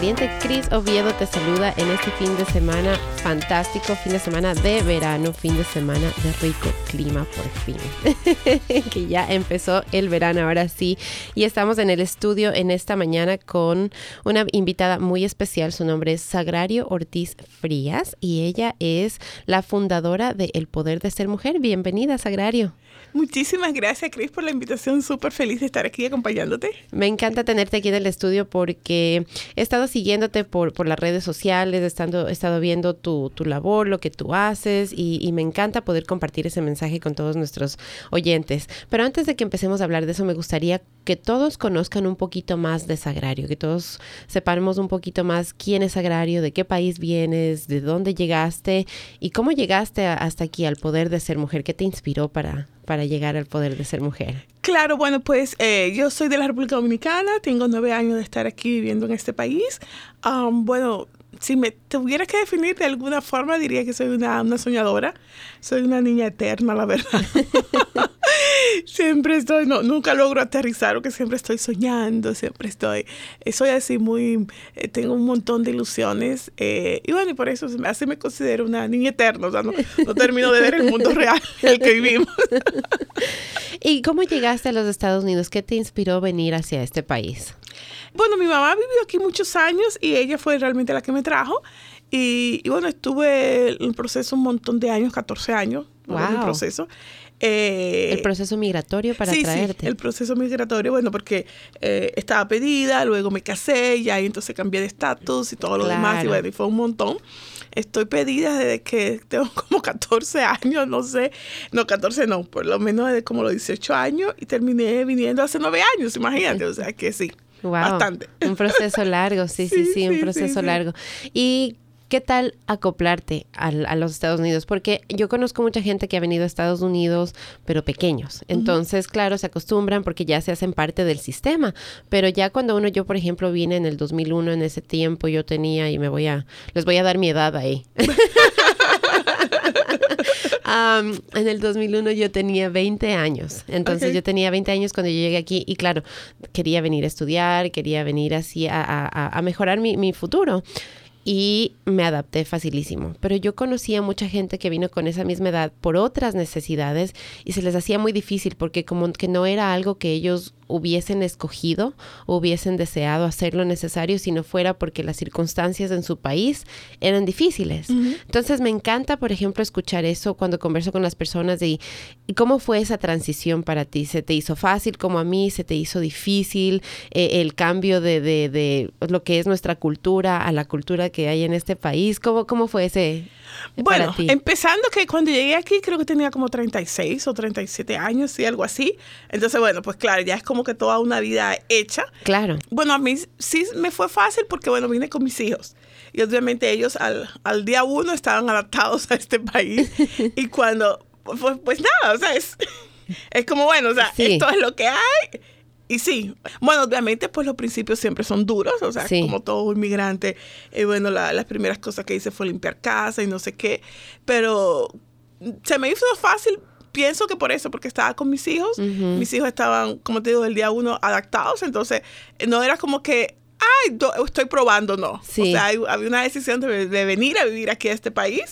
Cris Oviedo te saluda en este fin de semana fantástico, fin de semana de verano, fin de semana de rico clima por fin. que ya empezó el verano ahora sí. Y estamos en el estudio en esta mañana con una invitada muy especial. Su nombre es Sagrario Ortiz Frías y ella es la fundadora de El Poder de Ser Mujer. Bienvenida, Sagrario. Muchísimas gracias, Cris, por la invitación. Súper feliz de estar aquí acompañándote. Me encanta tenerte aquí en el estudio porque he estado siguiéndote por, por las redes sociales, he estado, he estado viendo tu, tu, labor, lo que tú haces y, y, me encanta poder compartir ese mensaje con todos nuestros oyentes. Pero antes de que empecemos a hablar de eso, me gustaría que todos conozcan un poquito más de Sagrario, que todos sepamos un poquito más quién es Sagrario, de qué país vienes, de dónde llegaste y cómo llegaste hasta aquí al poder de ser mujer, qué te inspiró para, para llegar al poder de ser mujer? Claro, bueno, pues eh, yo soy de la República Dominicana, tengo nueve años de estar aquí viviendo en este país. Bueno, si me tuviera que definir de alguna forma, diría que soy una, una soñadora. Soy una niña eterna, la verdad. siempre estoy, no, nunca logro aterrizar, porque siempre estoy soñando, siempre estoy, eh, soy así muy, eh, tengo un montón de ilusiones. Eh, y bueno, y por eso así me considero una niña eterna, o sea, no, no termino de ver el mundo real en el que vivimos. ¿Y cómo llegaste a los Estados Unidos? ¿Qué te inspiró venir hacia este país? Bueno, mi mamá vivió aquí muchos años y ella fue realmente la que me trajo. Y, y bueno, estuve en el proceso un montón de años, 14 años, wow. en el proceso. Eh, el proceso migratorio para sí, traerte. Sí, el proceso migratorio, bueno, porque eh, estaba pedida, luego me casé, y ahí entonces cambié de estatus y todo lo demás, y bueno, y fue un montón. Estoy pedida desde que tengo como 14 años, no sé, no, 14 no, por lo menos desde como los 18 años, y terminé viniendo hace 9 años, imagínate, o sea que sí, Wow. bastante. Un proceso largo, sí, sí, sí, Sí, un proceso sí, largo. ¿Y qué tal acoplarte al- a, los Estados Unidos? Porque yo conozco mucha gente que ha venido a Estados Unidos, pero pequeños. Entonces, claro, se acostumbran porque ya se hacen parte del sistema. Pero ya cuando uno, yo por ejemplo, vine en el 2001, en ese tiempo yo tenía, y me voy a, les voy a dar mi edad ahí. En el 2001 yo tenía 20 años. Entonces yo tenía 20 años cuando yo llegué aquí y claro, quería venir a estudiar, quería venir así a, a- a mejorar mi, mi futuro. Y me adapté facilísimo. Pero yo conocía mucha gente que vino con esa misma edad por otras necesidades y se les hacía muy difícil porque como que no era algo que ellos hubiesen escogido o hubiesen deseado hacer lo necesario, si no fuera porque las circunstancias en su país eran difíciles. Entonces me encanta, por ejemplo, escuchar eso cuando converso con las personas de ¿y cómo fue esa transición para ti. ¿Se te hizo fácil como a mí? ¿Se te hizo difícil eh, el cambio de, de, de lo que es nuestra cultura a la cultura que hay en este país? ¿Cómo, cómo fue ese Bueno, empezando que cuando llegué aquí creo que tenía como 36 o 37 años, sí, algo así. Entonces, bueno, pues claro, ya es como que toda una vida hecha. Claro. Bueno, a mí sí me fue fácil porque, bueno, vine con mis hijos. Y obviamente ellos al, al día uno estaban adaptados a este país. y cuando, pues, pues nada, o sea, es, es como, bueno, o sea, Sí. esto es lo que hay. Y sí, bueno, obviamente, pues los principios siempre son duros, o sea, Sí. como todo inmigrante, eh, bueno, la- las primeras cosas que hice fue limpiar casa y no sé qué, pero se me hizo fácil, pienso que por eso, porque estaba con mis hijos, mis hijos estaban, como te digo, del día uno adaptados, entonces no era como que, ay, do- estoy probando, no. Sí. O sea, hay- había una decisión de, de venir a vivir aquí a este país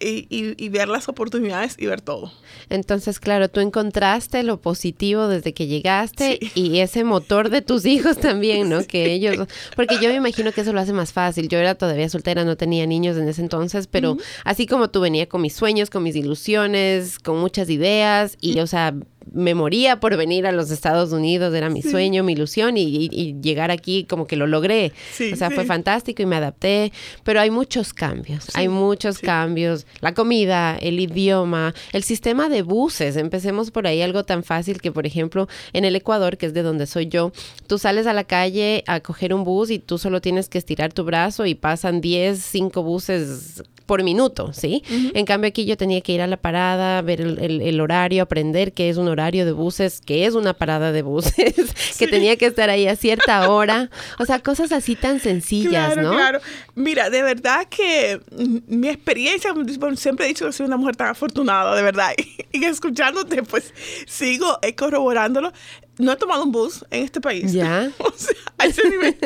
y, y- y ver las oportunidades y ver todo. Entonces, claro, tú encontraste lo positivo desde que llegaste Sí. y ese motor de tus hijos también, ¿no? Que ellos, porque yo me imagino que eso lo hace más fácil. Yo era todavía soltera, no tenía niños en ese entonces, pero así como tú venía con mis sueños, con mis ilusiones, con muchas ideas y, o sea, me moría por venir a los Estados Unidos, era mi Sí. sueño, mi ilusión y, y- y llegar aquí como que lo logré. Sí, o sea, fue fantástico y me adapté, pero hay muchos cambios, hay muchos cambios, la comida, el idioma, el sistema de buses, empecemos por ahí, algo tan fácil que, por ejemplo, en el Ecuador, que es de donde soy yo, tú sales a la calle a coger un bus y tú solo tienes que estirar tu brazo y pasan 10, 5 buses por minuto, ¿sí? En cambio aquí yo tenía que ir a la parada, ver el, el- el horario, aprender qué es un horario de buses, qué es una parada de buses, que tenía que estar ahí a cierta hora, o sea, cosas así tan sencillas, Claro, ¿no? claro. Mira, de verdad que mm, mi experiencia, siempre he dicho que soy una mujer tan afortunada, de verdad. Y, escuchándote, pues sigo eh, corroborándolo. no he tomado un bus en este país. Ya. o sea, a ese nivel.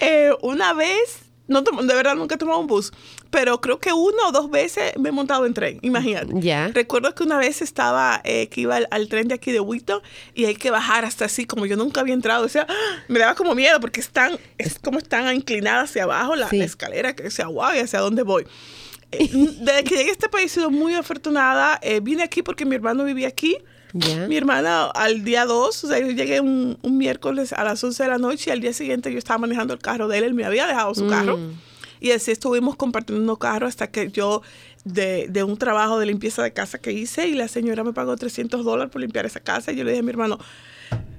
Eh, una vez, no de verdad nunca he tomado un bus, pero creo que una o dos veces me he montado en tren, imagínate. Ya. Recuerdo que una vez estaba, eh, que iba al, al tren de aquí de Wheaton y hay que bajar hasta así, como yo nunca había entrado. O sea, ¡ah! me daba como miedo porque están, es como están inclinadas hacia abajo la, Sí. la escalera, que decía, wow, ¿y hacia dónde voy? Eh, Desde que llegué a este país he sido muy afortunada. Eh, vine aquí porque mi hermano vivía aquí. Ya. Mi hermana al día 2, o sea, yo llegué un, un miércoles a las 11 de la noche y al día siguiente yo estaba manejando el carro de él, él me había dejado su carro. Y así estuvimos compartiendo carro hasta que yo, de, de un trabajo de limpieza de casa que hice, y la señora me pagó 300 dólares por limpiar esa casa, y yo le dije a mi hermano,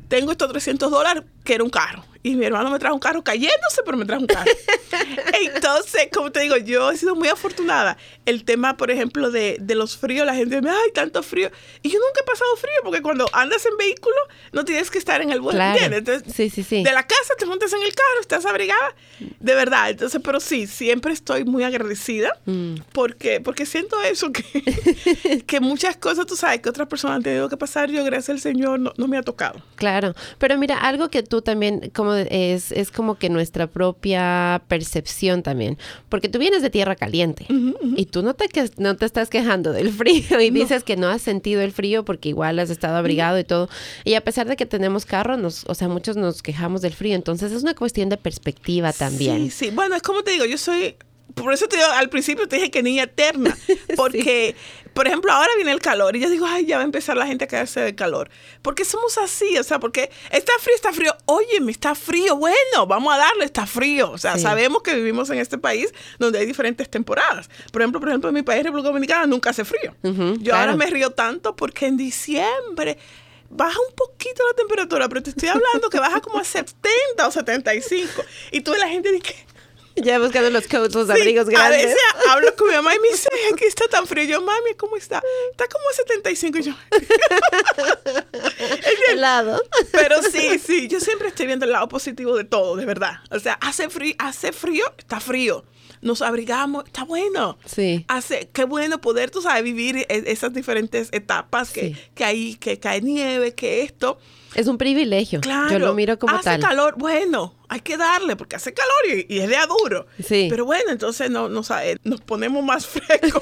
tengo estos 300 dólares, que era un carro. Y mi hermano me trajo un carro cayéndose, pero me trajo un carro. Entonces, como te digo, yo he sido muy afortunada. El tema, por ejemplo, de, de los fríos, la gente me ay, tanto frío. Y yo nunca he pasado frío, porque cuando andas en vehículo, no tienes que estar en el vuelo. Entonces, Sí, sí, sí. de la casa te montas en el carro, estás abrigada, de verdad. Entonces, pero sí, siempre estoy muy agradecida Mm. porque, porque siento eso, que, que muchas cosas, tú sabes, que otras personas han tenido que pasar, yo gracias al Señor no, no me ha tocado. Claro, pero mira, algo que tú también, como es, es como que nuestra propia percepción también, porque tú vienes de tierra caliente y tú no te, que- no te estás quejando del frío y dices que no has sentido el frío porque igual has estado abrigado y todo, y a pesar de que tenemos carro, nos, o sea, muchos nos quejamos del frío, entonces es una cuestión de perspectiva también. Sí, sí. Bueno, es como te digo, yo soy. Por eso te digo, al principio te dije que niña eterna. Porque, por ejemplo, ahora viene el calor y yo digo, ay, ya va a empezar la gente a quedarse de calor. Porque somos así, o sea, porque está frío, está frío. Oye, me está frío. Bueno, vamos a darle, está frío. O sea, Sí. sabemos que vivimos en este país donde hay diferentes temporadas. Por ejemplo, por ejemplo, en mi país, República Dominicana, nunca hace frío. Yo ahora me río tanto porque en diciembre baja un poquito la temperatura, pero te estoy hablando que baja como a 70 o 75. Y tú la gente dice Ya buscando los coats, los Sí, abrigos A grandes. veces hablo con mi mamá y me dice, "Ay, aquí está tan frío. Yo, mami, ¿cómo está? Está como a 75. Y yo, helado. pero sí, sí, yo siempre estoy viendo el lado positivo de todo, de verdad. O sea, hace frío, hace frío, está frío. Nos abrigamos, está bueno. Sí. Hace, qué bueno poder, tú sabes, vivir e- esas diferentes etapas que, Sí. que hay, que cae nieve, que esto. Es un privilegio. Claro. Yo lo miro como hace tal. calor, bueno, hay que darle porque hace calor y, y es de duro. Sí. Pero bueno, entonces no, no sabe, nos ponemos más frescos.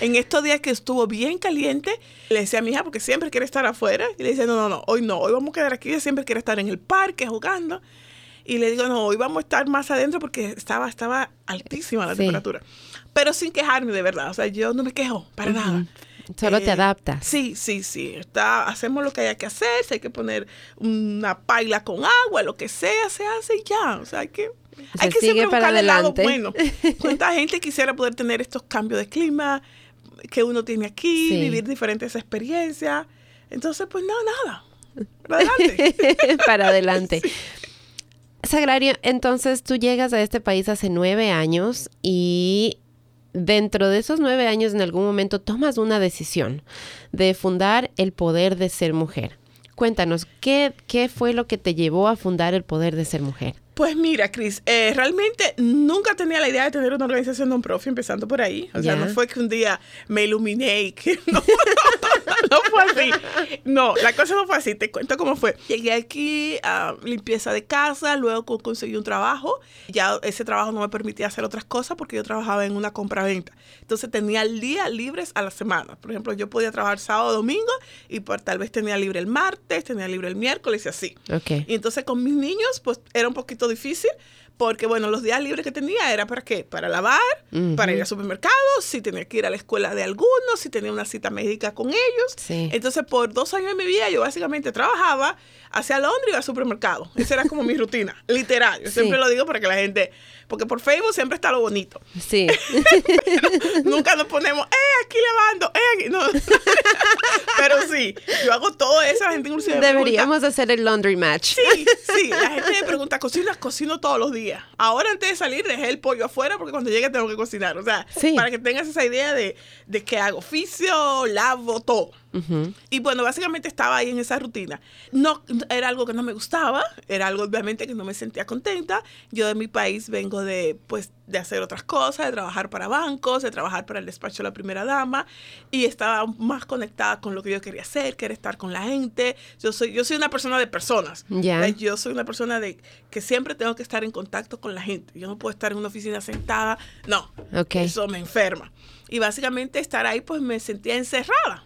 en estos días que estuvo bien caliente, le decía a mi hija, porque siempre quiere estar afuera, y le decía, no, no, no, hoy no, hoy vamos a quedar aquí, ella siempre quiere estar en el parque jugando. Y le digo, no, hoy vamos a estar más adentro porque estaba, estaba altísima la Sí. temperatura. Pero sin quejarme de verdad, o sea, yo no me quejo para nada. Solo te Eh, adaptas. Sí, sí, sí. Está, hacemos lo que haya que hacer. Si hay que poner una paila con agua, lo que sea, se hace y ya. O sea, hay que, Se hay que siempre para buscar el lado bueno. ¿Cuánta gente quisiera poder tener estos cambios de clima que uno tiene aquí, Sí. vivir diferentes experiencias? Entonces, pues no, nada. Para adelante. para adelante. Sagrario, entonces tú llegas a este país hace nueve años y dentro de esos nueve años en algún momento tomas una decisión de fundar el poder de ser mujer. Cuéntanos, ¿qué, qué fue lo que te llevó a fundar el poder de ser mujer? Pues mira, Cris, eh, realmente nunca tenía la idea de tener una organización non-profit, empezando por ahí. O sea, no fue que un día me iluminé y que no, no fue así. No, la cosa no fue así. Te cuento cómo fue. Llegué aquí a limpieza de casa, luego co- conseguí un trabajo. Ya ese trabajo no me permitía hacer otras cosas porque yo trabajaba en una compra-venta. Entonces tenía días libres a la semana. Por ejemplo, yo podía trabajar sábado, domingo y por, tal vez tenía libre el martes, tenía libre el miércoles y así. Ok. Y entonces con mis niños, pues era un poquito difícil, porque bueno, los días libres que tenía era para qué? Para lavar, para ir al supermercado, si tenía que ir a la escuela de algunos, si tenía una cita médica con ellos. Sí. Entonces, por dos años de mi vida, yo básicamente trabajaba hacia Londres y iba al supermercado. Esa era como mi rutina, literal. Yo Sí. siempre lo digo para que la gente, porque por Facebook siempre está lo bonito. Sí. Nunca nos ponemos, eh, aquí lavando, eh, aquí. No. Pero sí, yo hago todo eso, la gente inclusive pregunta, Deberíamos hacer el laundry match. Sí, sí, la gente me pregunta, ¿cocinas? Cocino todos los días. Ahora antes de salir dejé el pollo afuera porque cuando llegue tengo que cocinar. O sea, Sí. para que tengas esa idea de, de que hago oficio, lavo, todo. Y bueno, básicamente estaba ahí en esa rutina. No, era algo que no me gustaba, era algo obviamente que no me sentía contenta. Yo de mi país vengo de, pues, de hacer otras cosas, de trabajar para bancos, de trabajar para el despacho de la primera dama y estaba más conectada con lo que yo quería hacer, que era estar con la gente. Yo soy, yo soy una persona de personas. Yo soy una persona de que siempre tengo que estar en contacto con la gente. Yo no puedo estar en una oficina sentada. No. Eso me enferma. Y básicamente estar ahí pues me sentía encerrada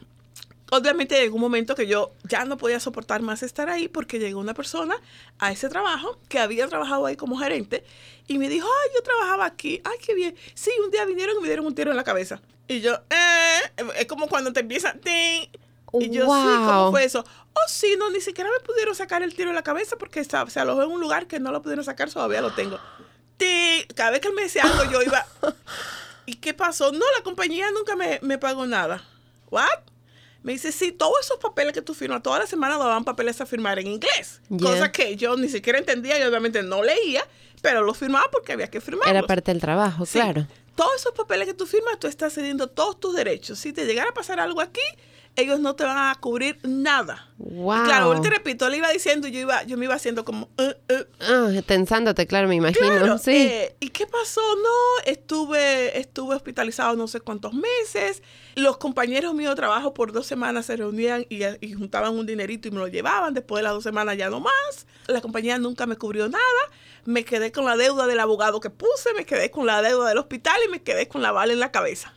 obviamente llegó un momento que yo ya no podía soportar más estar ahí porque llegó una persona a ese trabajo que había trabajado ahí como gerente y me dijo, ay, yo trabajaba aquí, ay, qué bien. Sí, un día vinieron y me dieron un tiro en la cabeza. Y yo, eh, es como cuando te empieza, ¡ting! Y yo, sí, ¿cómo fue eso? Oh, sí, no, ni siquiera me pudieron sacar el tiro en la cabeza porque se alojó en un lugar que no lo pudieron sacar, todavía lo tengo. ¡Ting! Cada vez que él me decía algo, yo iba, ¿y qué pasó? No, la compañía nunca me, me pagó nada. ¿What? Me dice, sí, todos esos papeles que tú firmas, toda la semana daban papeles a firmar en inglés. Cosa que yo ni siquiera entendía y obviamente no leía, pero lo firmaba porque había que firmar. Era parte del trabajo, claro. Todos esos papeles que tú firmas, tú estás cediendo todos tus derechos. Si te llegara a pasar algo aquí, ellos no te van a cubrir nada. Wow. claro, te repito, le iba diciendo, yo iba, yo me iba haciendo como, uh, uh. Ah, tensándote, claro, me imagino. sí. Eh, ¿Y qué pasó? No, estuve, estuve hospitalizado no sé cuántos meses. Los compañeros míos de trabajo por dos semanas se reunían y, y, juntaban un dinerito y me lo llevaban. Después de las dos semanas ya no más. La compañía nunca me cubrió nada. Me quedé con la deuda del abogado que puse, me quedé con la deuda del hospital y me quedé con la bala en la cabeza.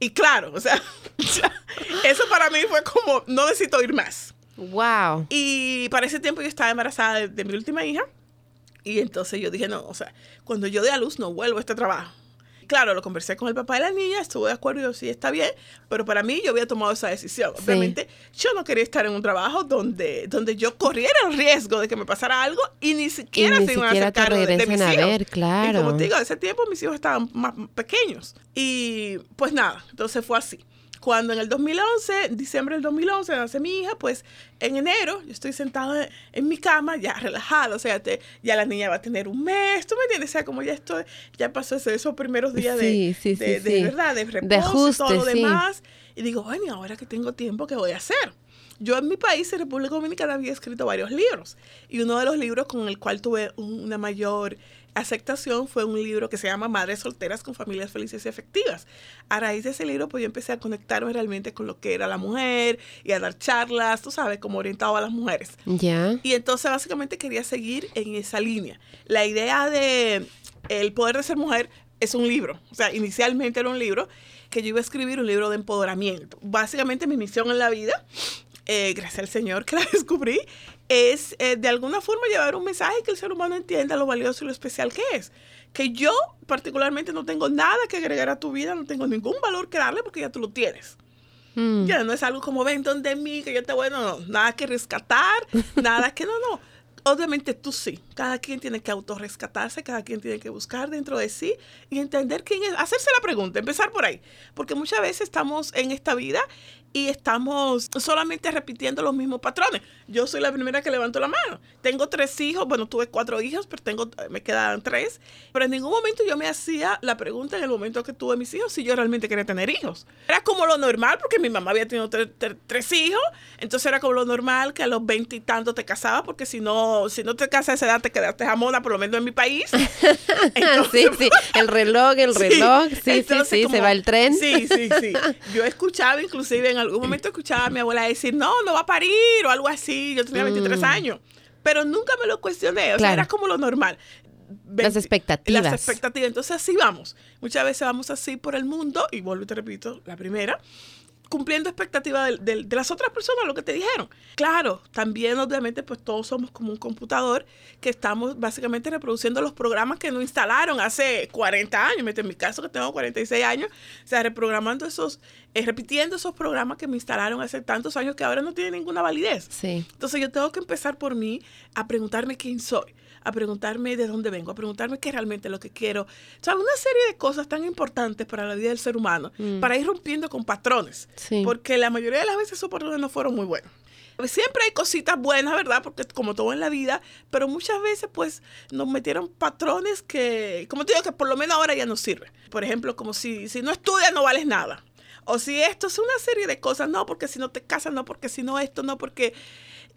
Y claro, o sea, eso para mí fue como, no necesito ir más. Wow. Y para ese tiempo yo estaba embarazada de, mi última hija. Y entonces yo dije, no, o sea, cuando yo dé a luz no vuelvo a este trabajo. Claro, lo conversé con el papá de la niña, estuvo de acuerdo, yo sí está bien, pero para mí yo había tomado esa decisión. Obviamente, yo no quería estar en un trabajo donde, donde yo corriera el riesgo de que me pasara algo y ni siquiera se iban a hacer cargo de, mis hijos. Ver, claro. Y como te digo, ese tiempo mis hijos estaban más pequeños. Y pues nada, entonces fue así. Cuando en el 2011, diciembre del 2011, nace mi hija, pues en enero yo estoy sentada en mi cama ya relajada, o sea, ya la niña va a tener un mes, ¿tú me entiendes? O sea, como ya estoy, ya pasó esos primeros días de, de, verdad, de reposo y todo lo demás. Y digo, bueno, ¿y ahora que tengo tiempo, qué voy a hacer? Yo en mi país, en República Dominicana, había escrito varios libros. Y uno de los libros con el cual tuve una mayor aceptación fue un libro que se llama Madres solteras con familias felices y efectivas. A raíz de ese libro, pues yo empecé a conectarme realmente con lo que era la mujer y a dar charlas, tú sabes, como orientado a las mujeres. Ya. Y entonces básicamente quería seguir en esa línea. La idea de el poder de ser mujer es un libro. O sea, inicialmente era un libro que yo iba a escribir un libro de empoderamiento. Básicamente mi misión en la vida eh, gracias al Señor que la descubrí, es eh, de alguna forma llevar un mensaje que el ser humano entienda lo valioso y lo especial que es. Que yo particularmente no tengo nada que agregar a tu vida, no tengo ningún valor que darle porque ya tú lo tienes. Mm. Ya no es algo como ven donde mí, que yo te voy, no, no, nada que rescatar, nada que no, no. Obviamente tú sí, cada quien tiene que autorrescatarse, cada quien tiene que buscar dentro de sí y entender quién es, hacerse la pregunta, empezar por ahí, porque muchas veces estamos en esta vida y estamos solamente repitiendo los mismos patrones. Yo soy la primera que levanto la mano. Tengo tres hijos, bueno, tuve cuatro hijos, pero tengo, me quedan tres. Pero en ningún momento yo me hacía la pregunta en el momento que tuve mis hijos si yo realmente quería tener hijos. Era como lo normal, porque mi mamá había tenido tres hijos, entonces era como lo normal que a los veinte y tantos te casabas, porque si no, si no te casas a esa edad te quedaste jamona, por lo menos en mi país. sí, sí, el reloj, el reloj, sí, sí, sí, se va el tren. Sí, sí, sí. Yo escuchaba inclusive en algún momento escuchaba a mi abuela decir, no, no va a parir o algo así. Yo tenía 23 mm. años. Pero nunca me lo cuestioné. O sea, era como lo normal. las expectativas. Las expectativas. Entonces así vamos. Muchas veces vamos así por el mundo y vuelvo y te repito, la primera, cumpliendo expectativas de, las otras personas, lo que te dijeron. Claro, también obviamente pues todos somos como un computador que estamos básicamente reproduciendo los programas que nos instalaron hace 40 años, en mi caso que tengo 46 años, o sea, reprogramando esos, eh, repitiendo esos programas que me instalaron hace tantos años que ahora no tienen ninguna validez. Sí. Entonces yo tengo que empezar por mí a preguntarme quién soy a preguntarme de dónde vengo, a preguntarme qué realmente es lo que quiero. O sea, una serie de cosas tan importantes para la vida del ser humano, mm. para ir rompiendo con patrones. Porque la mayoría de las veces esos patrones no fueron muy buenos. Siempre hay cositas buenas, ¿verdad? Porque como todo en la vida, pero muchas veces pues nos metieron patrones que, como te digo, que por lo menos ahora ya no sirven. Por ejemplo, como si, si no estudias no vales nada o si esto es una serie de cosas, no, porque si no te casas, no, porque si no esto, no, porque...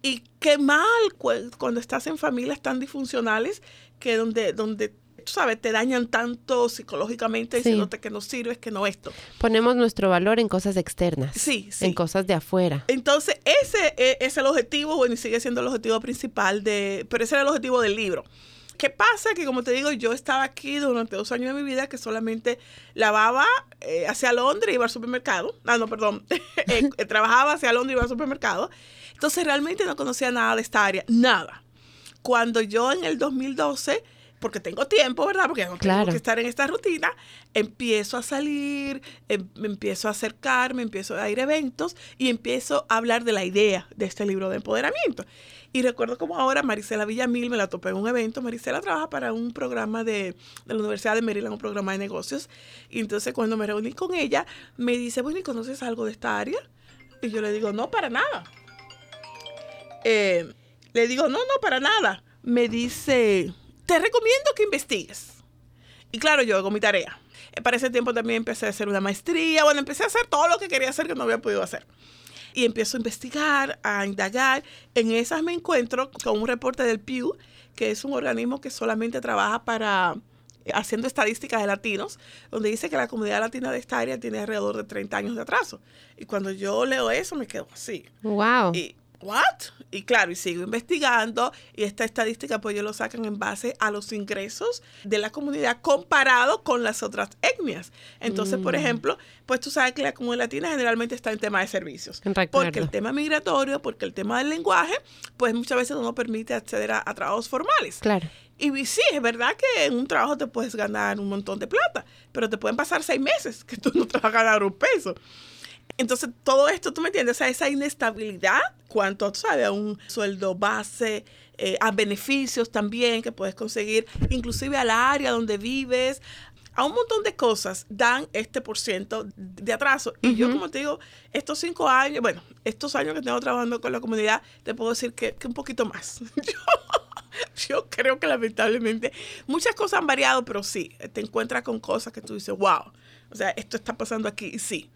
Y qué mal cuando estás en familias tan disfuncionales que donde, donde tú sabes, te dañan tanto psicológicamente diciéndote que no sirves, que no esto. Ponemos nuestro valor en cosas externas. Sí, sí. En cosas de afuera. Entonces, ese e, es el objetivo, bueno, y sigue siendo el objetivo principal de, pero ese era el objetivo del libro. ¿Qué pasa? Que como te digo, yo estaba aquí durante dos años de mi vida que solamente lavaba eh, hacia Londres, iba al supermercado. Ah, no, perdón. Eh, eh, trabajaba hacia Londres, iba al supermercado. Entonces realmente no conocía nada de esta área, nada. Cuando yo en el 2012 porque tengo tiempo, ¿verdad? Porque no tengo que estar en esta rutina, empiezo a salir, em, me empiezo a acercarme, empiezo a ir a eventos y empiezo a hablar de la idea de este libro de empoderamiento. Y recuerdo como ahora Marisela Villamil me la topé en un evento. Marisela trabaja para un programa de, de, la Universidad de Maryland, un programa de negocios. Y entonces cuando me reuní con ella, me dice, bueno, ¿y conoces algo de esta área? Y yo le digo, no, para nada. Eh, le digo, no, no, para nada. Me dice, te recomiendo que investigues. Y claro, yo hago mi tarea. Eh, para ese tiempo también empecé a hacer una maestría. Bueno, empecé a hacer todo lo que quería hacer que no había podido hacer y empiezo a investigar, a indagar. En esas me encuentro con un reporte del Pew, que es un organismo que solamente trabaja para eh, haciendo estadísticas de latinos, donde dice que la comunidad latina de esta área tiene alrededor de 30 años de atraso. Y cuando yo leo eso me quedo así. Wow. Y ¿What? Y claro, y sigo investigando y esta estadística pues ellos lo sacan en base a los ingresos de la comunidad comparado con las otras etnias. Entonces, por mm. ejemplo, pues tú sabes que la comunidad latina generalmente está en tema de servicios. Porque el tema migratorio, porque el tema del lenguaje, pues muchas veces no permite acceder a, a trabajos formales. Claro. Y sí, es verdad que en un trabajo te puedes ganar un montón de plata, pero te pueden pasar seis meses que tú no te vas a ganar un peso. Entonces, todo esto, ¿tú me entiendes? O sea, esa inestabilidad, cuanto, sabes, a un sueldo base, eh, a beneficios también que puedes conseguir, inclusive al área donde vives, a un montón de cosas dan este por ciento de atraso. Y yo, como te digo, estos cinco años, bueno, estos años que tengo trabajando con la comunidad, te puedo decir que, que un poquito más. yo, yo, creo que lamentablemente muchas cosas han variado, pero sí, te encuentras con cosas que tú dices, wow, o sea, esto está pasando aquí y sí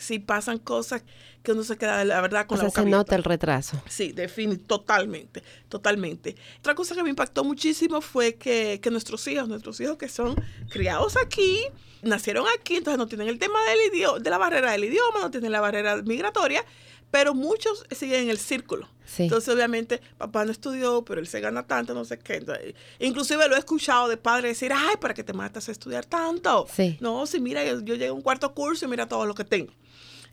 si pasan cosas que uno se queda, la verdad, con o la sea, se nota el retraso. Sí, definitivamente, totalmente, totalmente. Otra cosa que me impactó muchísimo fue que, que nuestros hijos, nuestros hijos que son criados aquí, nacieron aquí, entonces no tienen el tema del idioma, de la barrera del idioma, no tienen la barrera migratoria, pero muchos siguen en el círculo. Entonces, obviamente, papá no estudió, pero él se gana tanto, no sé qué. inclusive lo he escuchado de padres decir, ay, ¿para qué te matas a estudiar tanto? Sí. No, si mira, yo, yo llegué a un cuarto curso y mira todo lo que tengo.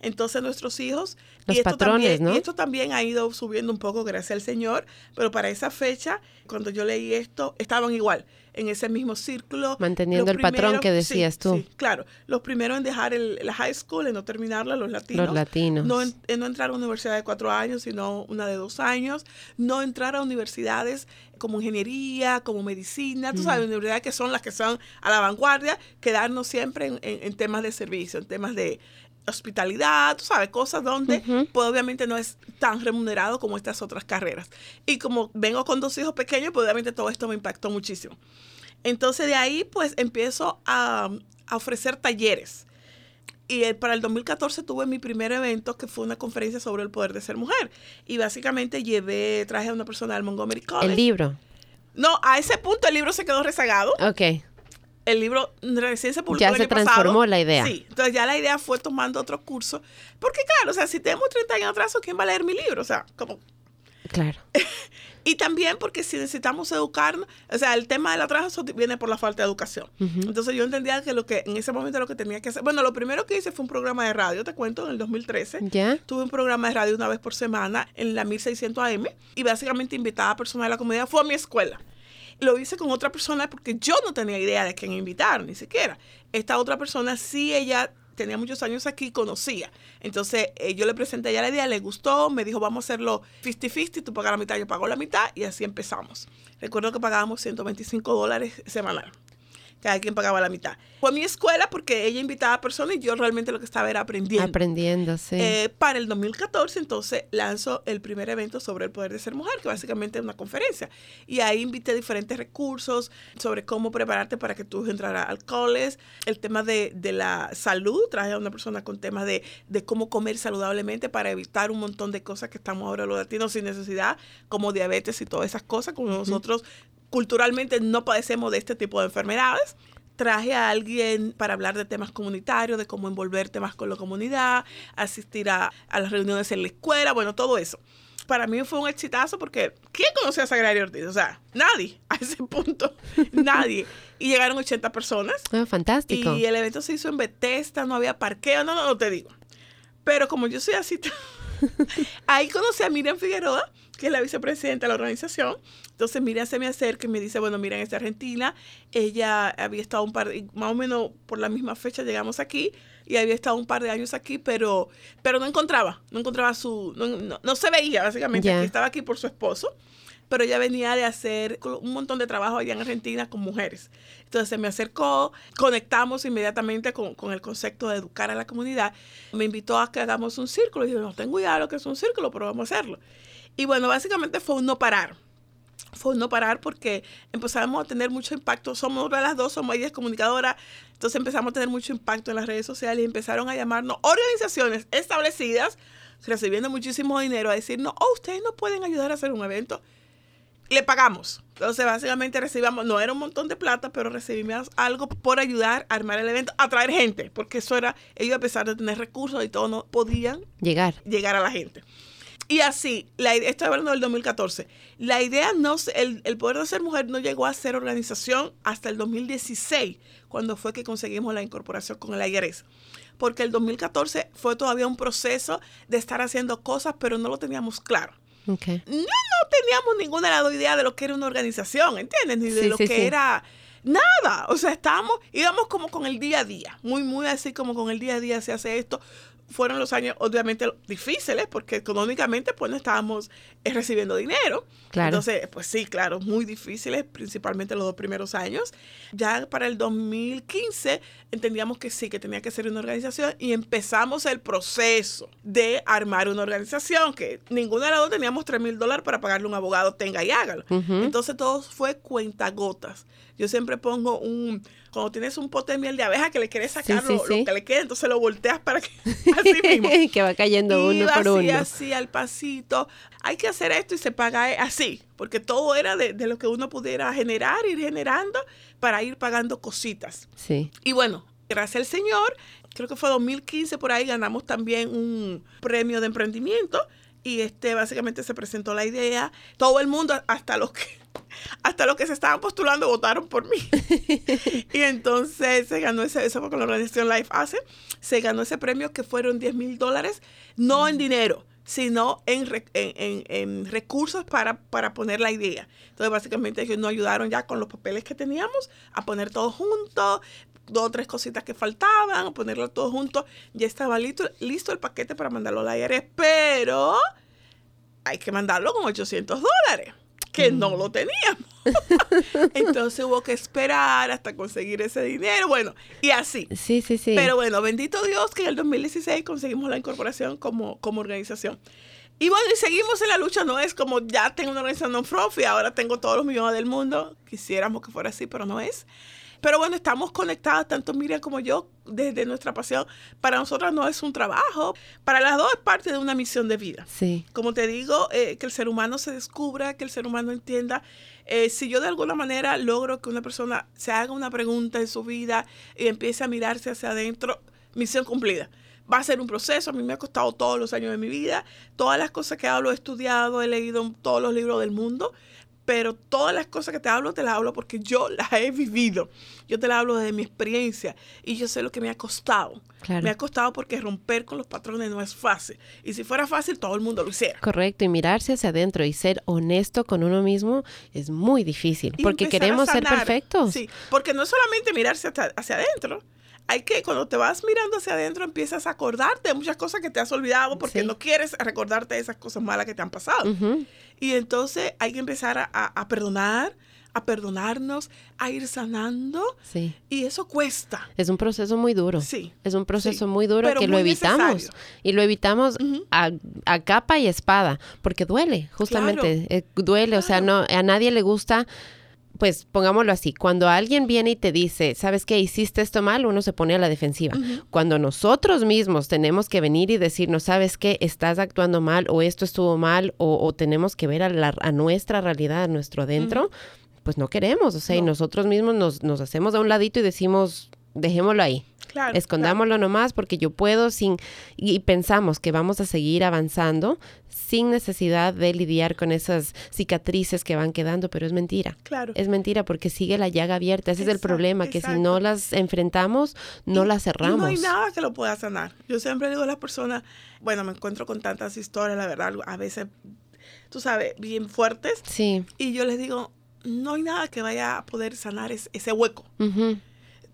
Entonces nuestros hijos, Los y, esto patrones, también, y esto también ha ido subiendo un poco gracias al Señor, pero para esa fecha, cuando yo leí esto, estaban igual, en ese mismo círculo. Manteniendo el patrón que decías tú. Sí, claro, los primeros en dejar el, la high school, en no terminarla, los latinos. Los latinos. No, en, no entrar a una universidad de cuatro años, sino una de dos años. No entrar a universidades como ingeniería, como medicina, tú sabes, universidades que son las que son a la vanguardia, quedarnos siempre en, en temas de servicio, en temas de hospitalidad, tú sabes, cosas donde pues obviamente no es tan remunerado como estas otras carreras. Y como vengo con dos hijos pequeños, pues obviamente todo esto me impactó muchísimo. Entonces de ahí pues empiezo a, ofrecer talleres. Y para el 2014 tuve mi primer evento que fue una conferencia sobre el poder de ser mujer. Y básicamente llevé, traje a una persona del Montgomery College. El libro. No, a ese punto el libro se quedó rezagado. Ok el libro recién se publicó Ya se transformó la idea. Sí, entonces ya la idea fue tomando otro curso. Porque claro, o sea, si tenemos 30 años atrás, ¿quién va a leer mi libro? O sea, como... Claro. y también porque si necesitamos educarnos, o sea, el tema del atraso viene por la falta de educación. Entonces yo entendía que lo que en ese momento lo que tenía que hacer, bueno, lo primero que hice fue un programa de radio, te cuento, en el 2013. ¿Ya? Tuve un programa de radio una vez por semana en la 1600 AM y básicamente invitaba a personas de la comunidad, fue a mi escuela. Lo hice con otra persona porque yo no tenía idea de quién invitar, ni siquiera. Esta otra persona sí, ella tenía muchos años aquí, conocía. Entonces eh, yo le presenté a ella la idea, le gustó, me dijo, vamos a hacerlo 50-50, tú pagas la mitad, yo pago la mitad, y así empezamos. Recuerdo que pagábamos 125 dólares semanal. Cada quien pagaba la mitad. Fue mi escuela porque ella invitaba a personas y yo realmente lo que estaba era aprendiendo. Aprendiendo, sí. Eh, para el 2014, entonces, lanzo el primer evento sobre el poder de ser mujer, que básicamente es una conferencia. Y ahí invité diferentes recursos sobre cómo prepararte para que tú entraras al college, el tema de, de la salud, traje a una persona con temas de, de cómo comer saludablemente para evitar un montón de cosas que estamos ahora los latinos sin necesidad, como diabetes y todas esas cosas, como nosotros culturalmente no padecemos de este tipo de enfermedades. Traje a alguien para hablar de temas comunitarios, de cómo envolverte más con la comunidad, asistir a, a las reuniones en la escuela, bueno, todo eso. Para mí fue un exitazo porque ¿quién conocía a Sagrario Ortiz? O sea, nadie, a ese punto, nadie. Y llegaron 80 personas. Ah, fantástico. Y el evento se hizo en Bethesda, no había parqueo, no, no, no te digo. Pero como yo soy así, ahí conocí a Miriam Figueroa, que es la vicepresidenta de la organización. Entonces Miriam se me acerca y me dice, bueno, Miriam es de Argentina. Ella había estado un par, de, más o menos por la misma fecha llegamos aquí y había estado un par de años aquí, pero, pero no encontraba, no encontraba su, no, no, no se veía básicamente, que estaba aquí por su esposo pero ella venía de hacer un montón de trabajo allá en Argentina con mujeres. Entonces se me acercó, conectamos inmediatamente con, con el concepto de educar a la comunidad. Me invitó a que hagamos un círculo. Y yo no tengo idea de lo que es un círculo, pero vamos a hacerlo. Y bueno, básicamente fue un no parar. Fue un no parar porque empezamos a tener mucho impacto. Somos las dos, somos ellas comunicadoras. Entonces empezamos a tener mucho impacto en las redes sociales y empezaron a llamarnos organizaciones establecidas, recibiendo muchísimo dinero, a decirnos, oh, ustedes no pueden ayudar a hacer un evento le pagamos. Entonces, básicamente recibamos, no era un montón de plata, pero recibimos algo por ayudar a armar el evento, a traer gente, porque eso era, ellos a pesar de tener recursos y todo, no podían Llegar. llegar a la gente. Y así, la, estoy hablando del 2014. La idea no, el, el poder de ser mujer no llegó a ser organización hasta el 2016, cuando fue que conseguimos la incorporación con el IRS. Porque el 2014 fue todavía un proceso de estar haciendo cosas, pero no lo teníamos claro no, no teníamos ninguna idea de lo que era una organización, ¿entiendes? Ni de Sí, lo sí, que sí. era nada. O sea, estábamos, íbamos como con el día a día, muy, muy así como con el día a día se hace esto. Fueron los años obviamente difíciles porque económicamente pues no estábamos eh, recibiendo dinero. Claro. Entonces, pues sí, claro, muy difíciles, principalmente los dos primeros años. Ya para el 2015 entendíamos que sí, que tenía que ser una organización y empezamos el proceso de armar una organización, que ninguno de los dos teníamos 3 mil dólares para pagarle a un abogado, tenga y hágalo. Ujú. Entonces todo fue cuentagotas. Yo siempre pongo un, cuando tienes un pote de miel de abeja que le quieres sacar Sí, sí, lo, que le quede, entonces lo volteas para que así mismo. que va cayendo uno por así, uno. así al pasito. Hay que hacer esto y se paga así, porque todo era de, de lo que uno pudiera generar, ir generando para ir pagando cositas. Sí. Y bueno, gracias al Señor, creo que fue 2015 por ahí ganamos también un premio de emprendimiento y este básicamente se presentó la idea. Todo el mundo, hasta los que hasta los que se estaban postulando votaron por mí. y entonces se ganó ese, eso fue con la organización Life hace, se ganó ese premio que fueron 10 mil dólares, no en dinero, sino en, re- en, en- en recursos para, para poner la idea. Entonces, básicamente ellos nos ayudaron ya con los papeles que teníamos a poner todo junto, dos o tres cositas que faltaban, a ponerlo todo junto. Ya estaba listo, listo el paquete para mandarlo a la IRS, pero hay que mandarlo con 800 dólares, que no lo teníamos. Entonces hubo que esperar hasta conseguir ese dinero, bueno, y así. Sí, sí, sí. Pero bueno, bendito Dios que en el 2016 conseguimos la incorporación como, como organización. Y bueno, y seguimos en la lucha, no es como ya tengo una organización non-profit, ahora tengo todos los millones del mundo, quisiéramos que fuera así, pero no es. Pero bueno, estamos conectadas, tanto Miriam como yo, desde nuestra pasión. Para nosotras no es un trabajo, para las dos es parte de una misión de vida. Sí. Como te digo, eh, que el ser humano se descubra, que el ser humano entienda. Eh, si yo de alguna manera logro que una persona se haga una pregunta en su vida y empiece a mirarse hacia adentro, misión cumplida. Va a ser un proceso, a mí me ha costado todos los años de mi vida, todas las cosas que hablo he estudiado, he leído todos los libros del mundo, pero todas las cosas que te hablo, te las hablo porque yo las he vivido. Yo te las hablo desde mi experiencia y yo sé lo que me ha costado. Claro. Me ha costado porque romper con los patrones no es fácil. Y si fuera fácil, todo el mundo lo hiciera. Correcto, y mirarse hacia adentro y ser honesto con uno mismo es muy difícil, Y porque queremos ser perfectos. Sí, porque no es solamente mirarse hacia, hacia adentro. Hay que, cuando te vas mirando hacia adentro, empiezas a acordarte de muchas cosas que te has olvidado porque Sí. no quieres recordarte de esas cosas malas que te han pasado. Y entonces hay que empezar a, a- a perdonar, a perdonarnos, a ir sanando. Sí. Y eso cuesta. Es un proceso muy duro. Sí. Es un proceso sí. muy duro Pero que lo evitamos. necesario. Y lo evitamos a capa y espada, porque duele, justamente. eh, duele, o sea, no, a nadie le gusta. Pues pongámoslo así, cuando alguien viene y te dice, ¿sabes qué? Hiciste esto mal, uno se pone a la defensiva. Cuando nosotros mismos tenemos que venir y decirnos, ¿sabes qué? Estás actuando mal o esto estuvo mal o, o tenemos que ver a, la- a nuestra realidad, a nuestro dentro, pues no queremos. O sea, y No. nosotros mismos nos, nos hacemos a un ladito y decimos, dejémoslo ahí. Claro. Escondámoslo nomás porque yo puedo sin y pensamos que vamos a seguir avanzando sin necesidad de lidiar con esas cicatrices que van quedando, pero es mentira. Claro. Es mentira porque sigue la llaga abierta. Ese es el Exacto, problema, que si no las enfrentamos, no las Y cerramos. no hay nada que lo pueda sanar. Yo siempre digo a las personas, bueno, me encuentro con tantas historias, la verdad, a veces, tú sabes, bien fuertes, Sí. y yo les digo, no hay nada que vaya a poder sanar es- ese hueco. Ujú.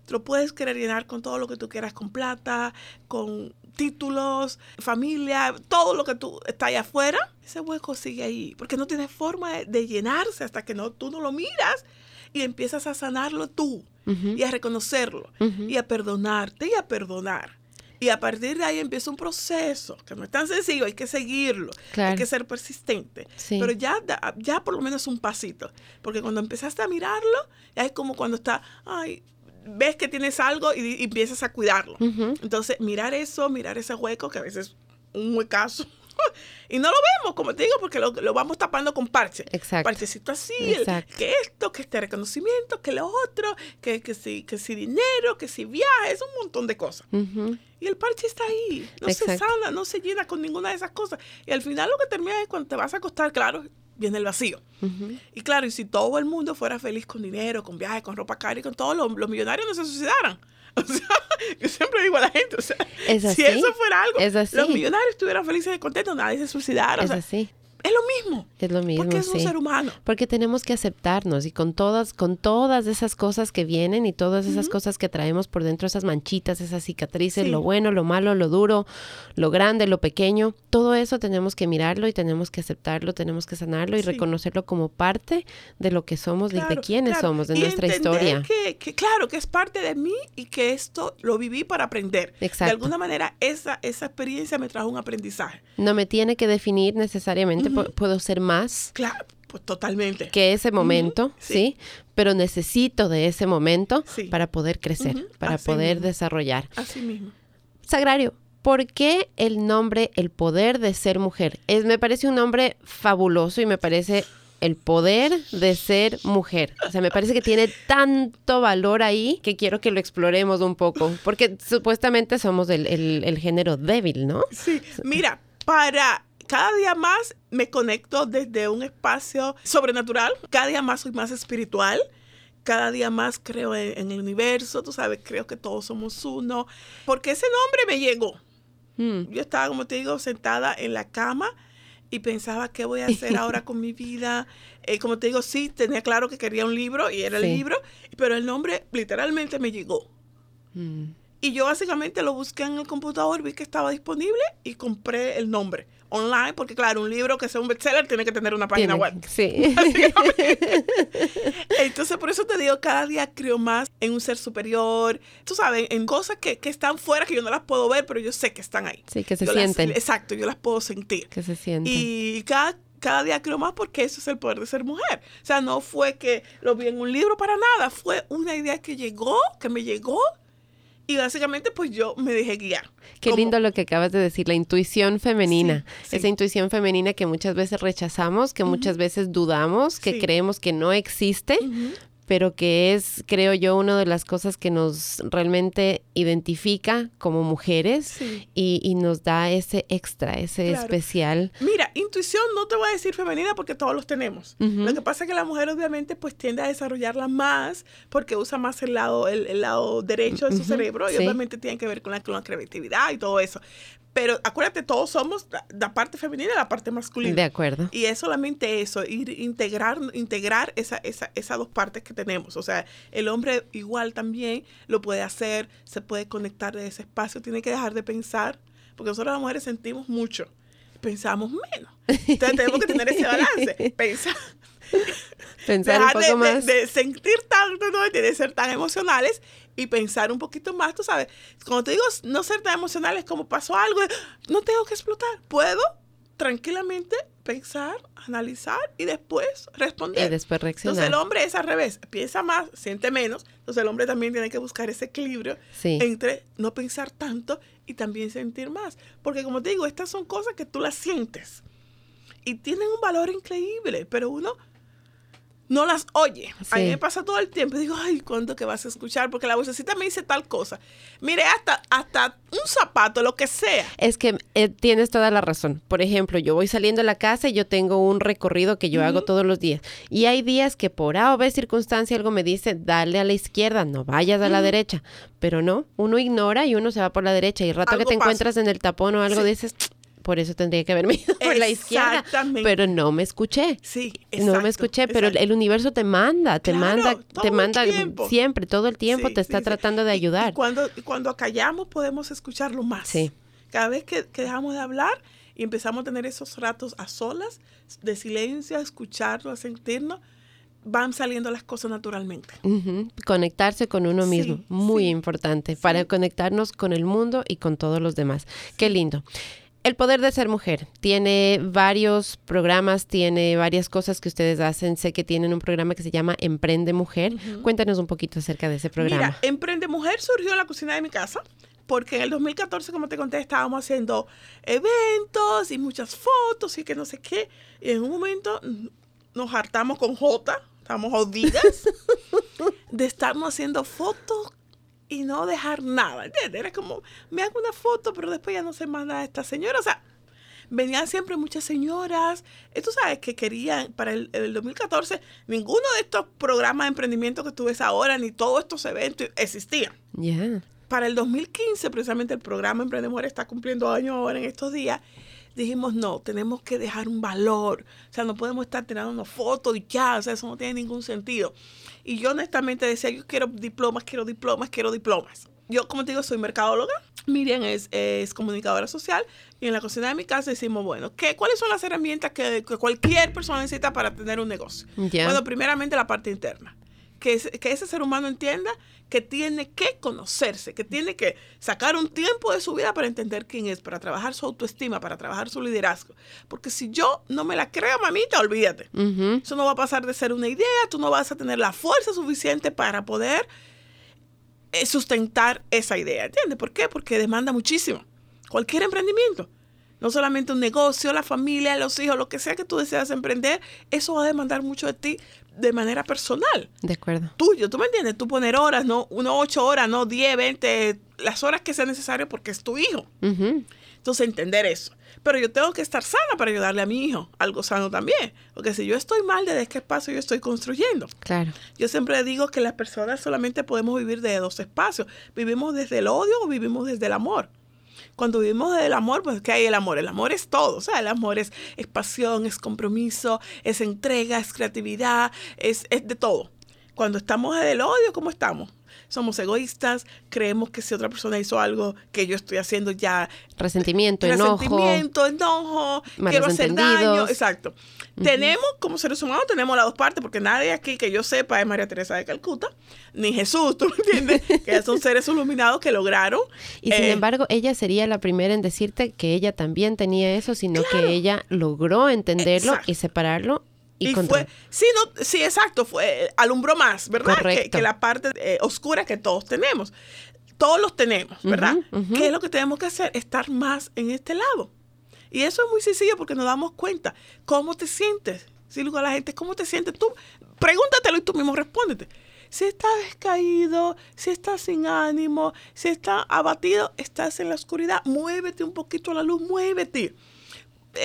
Lo puedes querer llenar con todo lo que tú quieras, con plata, con títulos, familia, todo lo que tú está allá afuera, ese hueco sigue ahí, porque no tiene forma de, de llenarse hasta que no, tú no lo miras y empiezas a sanarlo tú y a reconocerlo y a perdonarte y a perdonar. Y a partir de ahí empieza un proceso que no es tan sencillo, hay que seguirlo, Claro. hay que ser persistente. Sí. Pero ya, ya por lo menos un pasito, porque cuando empezaste a mirarlo, ya es como cuando está, ay, ves que tienes algo y, y empiezas a cuidarlo. Entonces, mirar eso, mirar ese hueco, que a veces es un huecazo. Y no lo vemos, como te digo, porque lo, lo vamos tapando con parche. Exacto. Parchecito así, el- que esto, que este reconocimiento, que lo otro, que, que, si, que si dinero, que si viajes, un montón de cosas. Y el parche está ahí. No se sana, no se llena con ninguna de esas cosas. Y al final lo que termina es cuando te vas a acostar, claro, viene el vacío. Y claro, y si todo el mundo fuera feliz con dinero, con viajes, con ropa cara y con todo, los, los millonarios no se suicidaran. O sea, yo siempre digo a la gente, o sea, Es si eso fuera algo, es los millonarios estuvieran felices y contentos, nadie se suicidara. o Es sea, así. Es lo mismo. Es lo mismo, Porque es un ser humano. Porque tenemos que aceptarnos y con todas, con todas esas cosas que vienen y todas esas cosas que traemos por dentro, esas manchitas, esas cicatrices, Sí. lo bueno, lo malo, lo duro, lo grande, lo pequeño, todo eso tenemos que mirarlo y tenemos que aceptarlo, tenemos que sanarlo y Sí. reconocerlo como parte de lo que somos y de Claro, quiénes claro. somos, de Y nuestra historia. Que, que, claro, que es parte de mí y que esto lo viví para aprender. Exacto. De alguna manera, esa, esa experiencia me trajo un aprendizaje. No me tiene que definir necesariamente, puedo ser más Claro, pues totalmente. que ese momento, sí. sí. Pero necesito de ese momento Sí. para poder crecer, para así poder mismo. desarrollar. Así mismo. Sagrario, ¿por qué el nombre El Poder de Ser Mujer? Es, me parece un nombre fabuloso y me parece el poder de ser mujer. O sea, me parece que tiene tanto valor ahí que quiero que lo exploremos un poco, porque supuestamente somos el, el- el género débil, ¿no? Sí, mira, para cada día más me conecto desde un espacio sobrenatural, cada día más soy más espiritual, cada día más creo en, en el universo, tú sabes, creo que todos somos uno, porque ese nombre me llegó. Mm, Yo estaba, como te digo, sentada en la cama y pensaba, ¿qué voy a hacer ahora con mi vida? Eh, como te digo, sí, tenía claro que quería un libro y era Sí. el libro, pero el nombre literalmente me llegó. mm. Y yo básicamente lo busqué en el computador, vi que estaba disponible y compré el nombre online, porque claro, un libro que sea un bestseller tiene que tener una página Tiene- web. Sí. Entonces, por eso te digo, cada día creo más en un ser superior, tú sabes, en cosas que, que están fuera, que yo no las puedo ver, pero yo sé que están ahí. Sí, que se Yo las- sienten. exacto, yo las puedo sentir. Que se sienten. Y cada, cada día creo más porque eso es el poder de ser mujer. O sea, no fue que lo vi en un libro para nada, fue una idea que llegó, que me llegó, y básicamente pues yo me dejé guiar. Qué Como- lindo lo que acabas de decir, la intuición femenina. Sí, sí. Esa intuición femenina que muchas veces rechazamos, que muchas veces dudamos, que Sí. creemos que no existe. Pero que es, creo yo, una de las cosas que nos realmente identifica como mujeres Sí. y, y nos da ese extra, ese Claro. especial. Mira, intuición no te voy a decir femenina porque todos los tenemos. Ujú. Lo que pasa es que la mujer obviamente pues tiende a desarrollarla más porque usa más el lado, el, el lado derecho de su Ujú, cerebro y sí. obviamente tiene que ver con la, con la creatividad y todo eso. Pero acuérdate, todos somos la, la parte femenina y la parte masculina. De acuerdo. Y es solamente eso, ir integrar, integrar esa, esa, esas dos partes que tenemos. O sea, el hombre igual también lo puede hacer, se puede conectar de ese espacio, tiene que dejar de pensar, porque nosotros las mujeres sentimos mucho, pensamos menos. Entonces tenemos que tener ese balance. Pensar, Pensar un Dejar poco de, de- más. de sentir tanto, ¿no? De ser tan emocionales y pensar un poquito más, tú sabes. Cuando te digo no ser tan emocionales como pasó algo, no tengo que explotar. Puedo tranquilamente pensar, analizar y después responder. Y después reaccionar. Entonces el hombre es al revés, piensa más, siente menos. Entonces el hombre también tiene que buscar ese equilibrio Sí. entre no pensar tanto y también sentir más. Porque como te digo, estas son cosas que tú las sientes y tienen un valor increíble, pero uno no las oye. A mí Sí. me pasa todo el tiempo. Digo, ay, ¿cuándo que vas a escuchar? Porque la vocecita me dice tal cosa. Mire, hasta, hasta un zapato, lo que sea. Es que eh, tienes toda la razón. Por ejemplo, yo voy saliendo de la casa y yo tengo un recorrido que yo hago todos los días. Y hay días que por A o B circunstancia algo me dice, dale a la izquierda, no vayas a la derecha. Pero no, uno ignora y uno se va por la derecha. Y el rato que te pasa. encuentras en el tapón o algo Sí. dices, por eso tendría que haberme ido por la izquierda. Exactamente. Pero no me escuché. Sí, no exacto, me escuché, pero exacto. el universo te manda, te Claro, manda, te manda tiempo. siempre, todo el tiempo Sí, te está sí, sí. tratando de Y- ayudar. Y cuando, y cuando callamos podemos escucharlo más. Sí. Cada vez que, que dejamos de hablar y empezamos a tener esos ratos a solas, de silencio, a escucharlo, a sentirnos, van saliendo las cosas naturalmente. Ujú, Conectarse con uno Sí, mismo, muy sí, importante, para conectarnos con el mundo y con todos los demás. Qué lindo. El poder de ser mujer tiene varios programas, tiene varias cosas que ustedes hacen. Sé que tienen un programa que se llama Emprende Mujer. Cuéntanos un poquito acerca de ese programa. Mira, Emprende Mujer surgió en la cocina de mi casa, porque en el 2014, como te conté, estábamos haciendo eventos y muchas fotos y que no sé qué. Y en un momento mm, nos hartamos con J, estábamos jodidas de estarnos haciendo fotos y no dejar nada, ¿entiendes? Era como, me hago una foto, pero después ya no sé más nada de esta señora. O sea, venían siempre muchas señoras. Tú sabes que querían, para el, el 2014, ninguno de estos programas de emprendimiento que tú ves ahora, ni todos estos eventos existían. Ya. Para el 2015, precisamente el programa Emprende Mujer está cumpliendo años ahora en estos días. Dijimos, no, tenemos que dejar un valor. O sea, no podemos estar tirando una foto y ya. O sea, eso no tiene ningún sentido. Y yo honestamente decía, yo quiero diplomas, quiero diplomas, quiero diplomas. Yo, como te digo, soy mercadóloga. Miriam es, es comunicadora social. Y en la cocina de mi casa decimos, bueno, ¿qué, ¿cuáles son las herramientas que, que cualquier persona necesita para tener un negocio? Ya. Bueno, primeramente la parte interna. Que, es- que ese ser humano entienda que tiene que conocerse, que tiene que sacar un tiempo de su vida para entender quién es, para trabajar su autoestima, para trabajar su liderazgo. Porque si yo no me la creo, mamita, olvídate. Eso no va a pasar de ser una idea, tú no vas a tener la fuerza suficiente para poder eh, sustentar esa idea. ¿Entiendes? ¿Por qué? Porque demanda muchísimo. Cualquier emprendimiento. No solamente un negocio, la familia, los hijos, lo que sea que tú deseas emprender, eso va a demandar mucho de ti de manera personal. De acuerdo. Tuyo, ¿tú me entiendes? Tú poner horas, no, uno ocho horas, no 10, 20, las horas que sea necesario porque es tu hijo. Entonces, entender eso. Pero yo tengo que estar sana para ayudarle a mi hijo, algo sano también. Porque si yo estoy mal, ¿desde qué espacio yo estoy construyendo? Claro. Yo siempre digo que las personas solamente podemos vivir desde dos espacios. Vivimos desde el odio o vivimos desde el amor. Cuando vivimos desde el amor, pues ¿qué hay el amor? El amor es todo. O sea, el amor es, pasión, es compromiso, es entrega, es creatividad, es, es de todo. Cuando estamos desde el odio, ¿cómo estamos? Somos egoístas, creemos que si otra persona hizo algo que yo estoy haciendo ya Resentimiento, enojo. resentimiento, enojo, malos quiero hacer daño. Exacto. Tenemos, como seres humanos, tenemos las dos partes, porque nadie aquí que yo sepa es María Teresa de Calcuta, ni Jesús, ¿tú me entiendes? que son seres iluminados que lograron. Y sin eh, embargo, ella sería la primera en decirte que ella también tenía eso, sino que ella logró entenderlo Exacto. y separarlo y, fue, sí, no, sí, exacto, fue, alumbró más, ¿verdad? Que, la parte eh, oscura que todos tenemos. Todos los tenemos, ¿verdad? ¿Qué es lo que tenemos que hacer? Estar más en este lado. Y eso es muy sencillo porque nos damos cuenta. ¿Cómo te sientes? Si le digo a la gente, ¿cómo te sientes tú? Pregúntatelo y tú mismo respóndete. Si estás descaído, si estás sin ánimo, si estás abatido, estás en la oscuridad, muévete un poquito a la luz, muévete eh,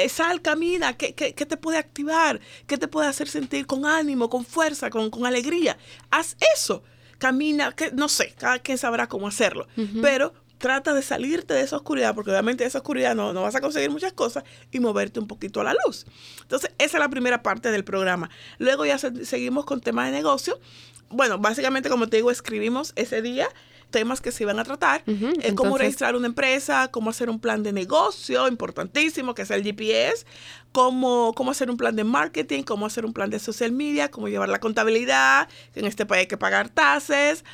sal, camina, ¿qué, qué, qué te puede activar? ¿Qué te puede hacer sentir con ánimo, con fuerza, con, con alegría? Haz eso, camina, que, no sé, cada quien sabrá cómo hacerlo, pero trata de salirte de esa oscuridad, porque obviamente de esa oscuridad no, no vas a conseguir muchas cosas y moverte un poquito a la luz. Entonces, esa es la primera parte del programa. Luego ya se- seguimos con temas de negocio. Bueno, básicamente, como te digo, escribimos ese día temas que se iban a tratar. Eh, cómo registrar una empresa, cómo hacer un plan de negocio, importantísimo, que es el GPS, cómo, cómo hacer un plan de marketing, cómo hacer un plan de social media, cómo llevar la contabilidad, que en este país hay que pagar tasas.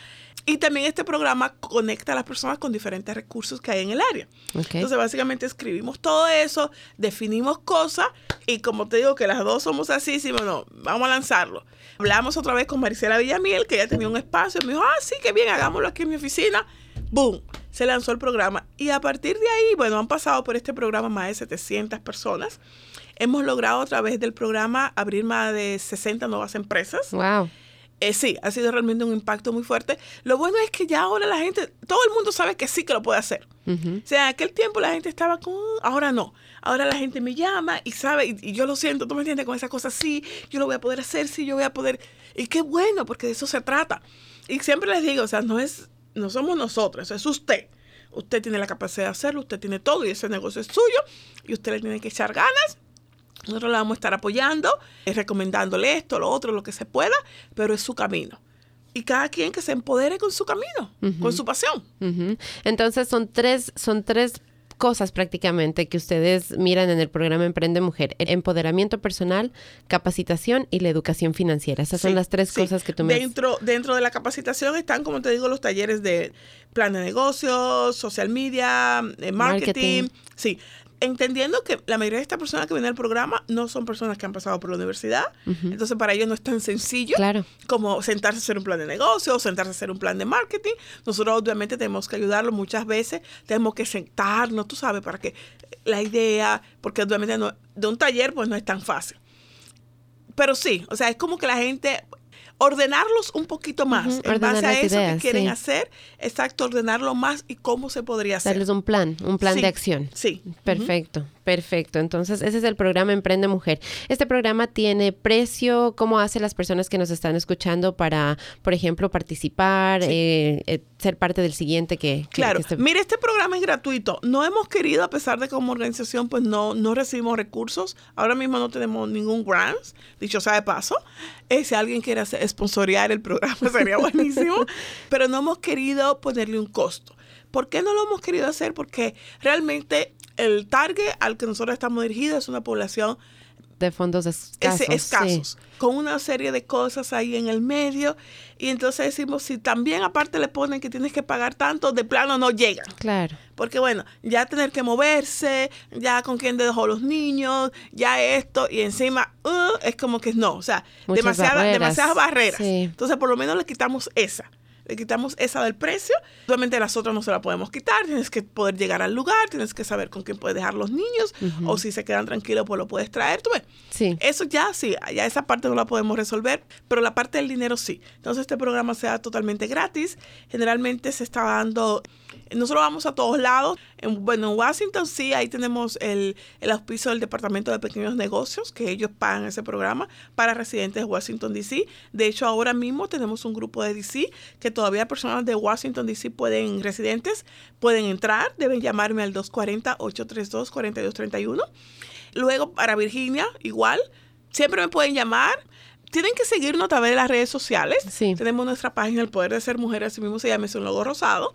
Y también este programa conecta a las personas con diferentes recursos que hay en el área. Entonces, básicamente escribimos todo eso, definimos cosas y como te digo que las dos somos así, sí, bueno, vamos a lanzarlo. Hablamos otra vez con Maricela Villamiel, que ya tenía un espacio, me dijo, ah, sí, qué bien, hagámoslo aquí en mi oficina. ¡Boom! Se lanzó el programa. Y a partir de ahí, bueno, han pasado por este programa más de 700 personas. Hemos logrado a través del programa abrir más de 60 nuevas empresas. ¡Wow! Eh, sí, ha sido realmente un impacto muy fuerte. Lo bueno es que ya ahora la gente, todo el mundo sabe que sí que lo puede hacer. O sea, en aquel tiempo la gente estaba con, ahora no. Ahora la gente me llama y sabe, y, yo lo siento, tú me entiendes, con esa cosa, sí, yo lo voy a poder hacer, sí, yo voy a poder. Y qué bueno, porque de eso se trata. Y siempre les digo, o sea, no es, no somos nosotros, es usted. Usted tiene la capacidad de hacerlo, usted tiene todo y ese negocio es suyo y usted le tiene que echar ganas nosotros la vamos a estar apoyando, eh, recomendándole esto, lo otro, lo que se pueda, pero es su camino. Y cada quien que se empodere con su camino, con su pasión. Entonces son tres, son tres cosas prácticamente que ustedes miran en el programa Emprende Mujer. empoderamiento personal, capacitación y la educación financiera. Esas son las tres cosas que tú me dentro, dentro de la capacitación están, como te digo, los talleres de plan de negocios, social media, eh, marketing. marketing. Sí, entendiendo que la mayoría de estas personas que vienen al programa no son personas que han pasado por la universidad, entonces para ellos no es tan sencillo como sentarse a hacer un plan de negocio o sentarse a hacer un plan de marketing. Nosotros obviamente tenemos que ayudarlo muchas veces, tenemos que sentarnos, tú sabes, para que la idea, porque obviamente de un taller pues no es tan fácil. Pero sí, o sea, es como que la gente ordenarlos un poquito más en base a eso que quieren hacer, exacto, ordenarlo más y cómo se podría hacer. Darles un plan, un plan de acción. Sí. Perfecto. Perfecto, entonces ese es el programa Emprende Mujer. Este programa tiene precio, ¿cómo hacen las personas que nos están escuchando para, por ejemplo, participar, eh, eh, ser parte del siguiente que... claro, mire, este programa es gratuito. No hemos querido, a pesar de que como organización pues no, no recibimos recursos, ahora mismo no tenemos ningún grant, dicho sea de paso. Eh, si alguien quiere esponsorear el programa sería buenísimo, pero no hemos querido ponerle un costo. ¿Por qué no lo hemos querido hacer? Porque realmente el target al que nosotros estamos dirigidos es una población de fondos escasos, escasos con una serie de cosas ahí en el medio. Y entonces decimos, si también aparte le ponen que tienes que pagar tanto, de plano no llega. Claro. Porque bueno, ya tener que moverse, ya con quién dejó los niños, ya esto, y encima uh, es como que no, o sea, demasiadas demasiadas barreras. Entonces por lo menos le quitamos esa le quitamos esa del precio. Obviamente las otras no se la podemos quitar, tienes que poder llegar al lugar, tienes que saber con quién puedes dejar los niños o si se quedan tranquilos pues lo puedes traer, tú ves. Sí. Eso ya sí, ya esa parte no la podemos resolver, pero la parte del dinero sí. Entonces este programa sea totalmente gratis. Generalmente se está dando nosotros vamos a todos lados. En, bueno, en Washington sí, ahí tenemos el, el auspicio del Departamento de Pequeños Negocios, que ellos pagan ese programa para residentes de Washington, D.C. De hecho, ahora mismo tenemos un grupo de D.C. que todavía personas de Washington, D.C. pueden, residentes, pueden entrar. Deben llamarme al 240-832-4231. Luego, para Virginia, igual, siempre me pueden llamar tienen que seguirnos a través de las redes sociales. Sí. Tenemos nuestra página El Poder de Ser Mujer, así mismo se llama, es un logo rosado.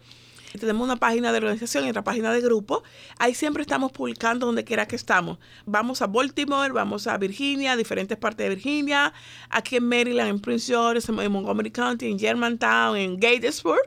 Tenemos una página de organización y otra página de grupo. Ahí siempre estamos publicando donde quiera que estamos. Vamos a Baltimore, vamos a Virginia, diferentes partes de Virginia, aquí en Maryland, en Prince George, en Montgomery County, en Germantown, en Gatesburg.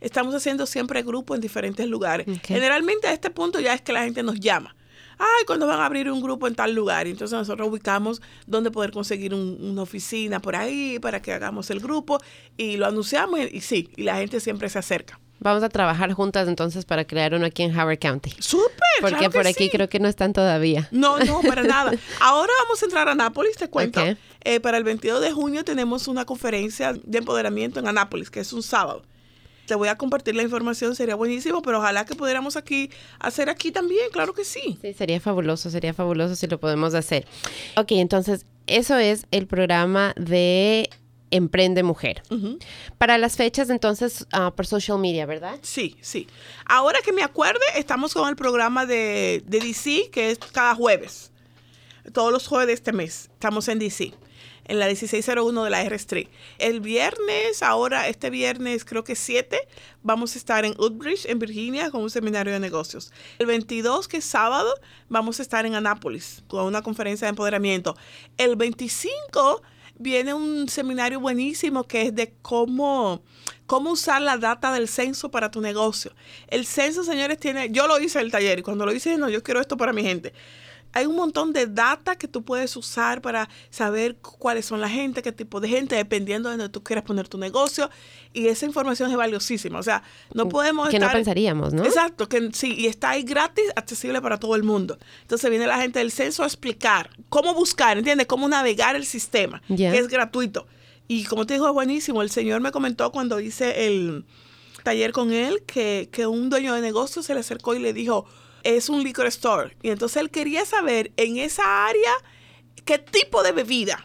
Estamos haciendo siempre grupos en diferentes lugares. Generalmente a este punto ya es que la gente nos llama ay, cuando van a abrir un grupo en tal lugar. Y entonces nosotros ubicamos dónde poder conseguir una oficina por ahí para que hagamos el grupo y lo anunciamos y sí, y la gente siempre se acerca. Vamos a trabajar juntas entonces para crear uno aquí en Howard County. Súper. Porque por aquí creo que no están todavía. No, no, para nada. Ahora vamos a entrar a Anápolis, te cuento. Eh, para el 22 de junio tenemos una conferencia de empoderamiento en Anápolis, que es un sábado. Te voy a compartir la información, sería buenísimo, pero ojalá que pudiéramos aquí hacer aquí también, claro que sí. Sí, sería fabuloso, sería fabuloso si lo podemos hacer. Ok, entonces eso es el programa de Emprende Mujer. Para las fechas, entonces, ah, por social media, ¿verdad? Sí, sí. Ahora que me acuerde, estamos con el programa de, de DC, que es cada jueves. Todos los jueves de este mes. Estamos en DC. en la 1601 de la R Street. El viernes, ahora este viernes creo que 7, vamos a estar en Woodbridge, en Virginia, con un seminario de negocios. El 22, que es sábado, vamos a estar en Anápolis con una conferencia de empoderamiento. El 25 viene un seminario buenísimo que es de cómo, cómo usar la data del censo para tu negocio. El censo, señores, tiene, yo lo hice en el taller y cuando lo hice, no, yo quiero esto para mi gente hay un montón de data que tú puedes usar para saber cuáles son la gente, qué tipo de gente, dependiendo de donde tú quieras poner tu negocio. Y esa información es valiosísima. O sea, no mm, podemos... Que no pensaríamos, ¿no? Exacto, que sí, y está ahí gratis, accesible para todo el mundo. Entonces viene la gente del censo a explicar cómo buscar, ¿entiendes? Cómo navegar el sistema, que es gratuito. Y como te digo, es buenísimo. El señor me comentó cuando hice el taller con él que, que un dueño de negocio se le acercó y le dijo, es un liquor store. Y entonces él quería saber en esa área qué tipo de bebida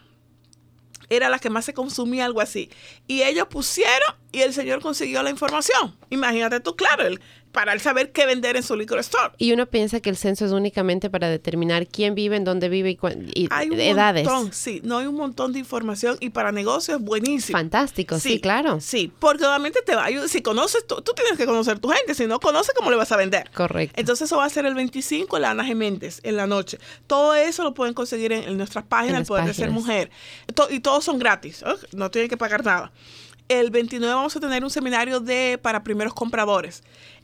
era la que más se consumía, algo así. Y ellos pusieron y el señor consiguió la información. Imagínate tú, claro, él para saber qué vender en su liquor store. Y uno piensa que el censo es únicamente para determinar quién vive, en dónde vive y, y hay un edades. Montón, sí, no hay un montón de información y para negocios buenísimo. Fantástico, sí, claro. Sí, porque obviamente te va a ayudar. Si conoces, tú, tú, tienes que conocer tu gente. Si no conoces, ¿cómo le vas a vender? Correcto. Entonces eso va a ser el 25 en la Ana Geméndez, en la noche. Todo eso lo pueden conseguir en, nuestras páginas, El Poder de Ser Mujer. y todos son gratis, no tienen que pagar nada. El 29 vamos a tener un seminario de para primeros compradores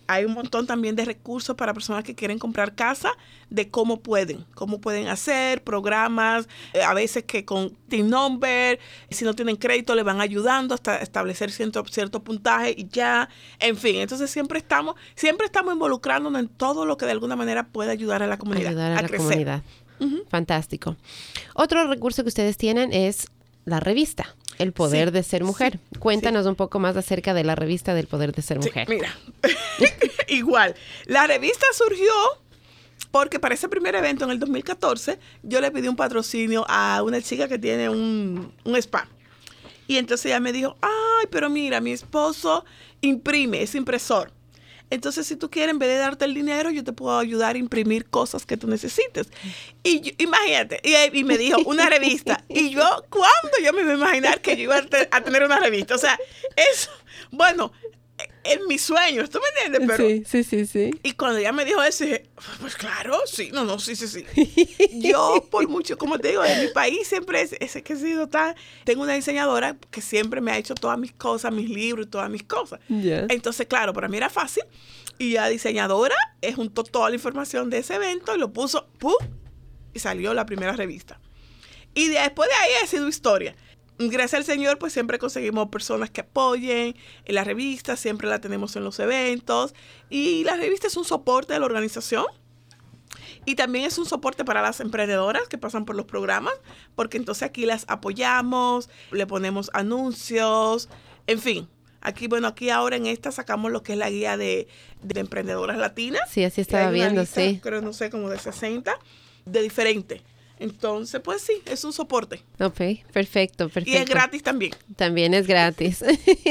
hay un montón también de recursos para personas que quieren comprar casa, de cómo pueden, cómo pueden hacer, programas, eh, a veces que con team number, si no tienen crédito, le van ayudando hasta establecer cierto, cierto puntaje y ya, en fin, entonces siempre estamos, siempre estamos involucrándonos en todo lo que de alguna manera puede ayudar a la comunidad. Ayudar a, la comunidad. Fantástico. Otro recurso que ustedes tienen es la revista. El poder de ser mujer. Cuéntanos un poco más acerca de la revista del poder de ser mujer. mira, igual, la revista surgió porque para ese primer evento en el 2014 yo le pedí un patrocinio a una chica que tiene un, un spa. Y entonces ella me dijo, ay, pero mira, mi esposo imprime, es impresor. Entonces, si tú quieres, en vez de darte el dinero, yo te puedo ayudar a imprimir cosas que tú necesites. Y imagínate, y, me dijo, una revista. Y yo, ¿cuándo yo me iba a imaginar que yo iba a, tener una revista? O sea, eso, bueno, en mis sueños, ¿tú me entiendes? Pero, sí, sí, sí, sí. Y cuando ella me dijo eso, dije, pues claro, sí, no, no, sí, sí, sí. Yo, por mucho, como te digo, en mi país siempre es, ese que he sido tan, tengo una diseñadora que siempre me ha hecho todas mis cosas, mis libros y todas mis cosas. Entonces, claro, para mí era fácil. Y la diseñadora es juntó toda la información de ese evento y lo puso, ¡pum! Y salió la primera revista. Y después de ahí ha sido historia gracias al Señor, pues siempre conseguimos personas que apoyen. En la revista siempre la tenemos en los eventos. Y la revista es un soporte de la organización. Y también es un soporte para las emprendedoras que pasan por los programas, porque entonces aquí las apoyamos, le ponemos anuncios, en fin. Aquí, bueno, aquí ahora en esta sacamos lo que es la guía de, emprendedoras latinas. Sí, así estaba viendo, sí. Creo, no sé, como de 60, de diferente. Entonces, pues sí, es un soporte. Ok, perfecto, perfecto. Y es gratis también. También es gratis.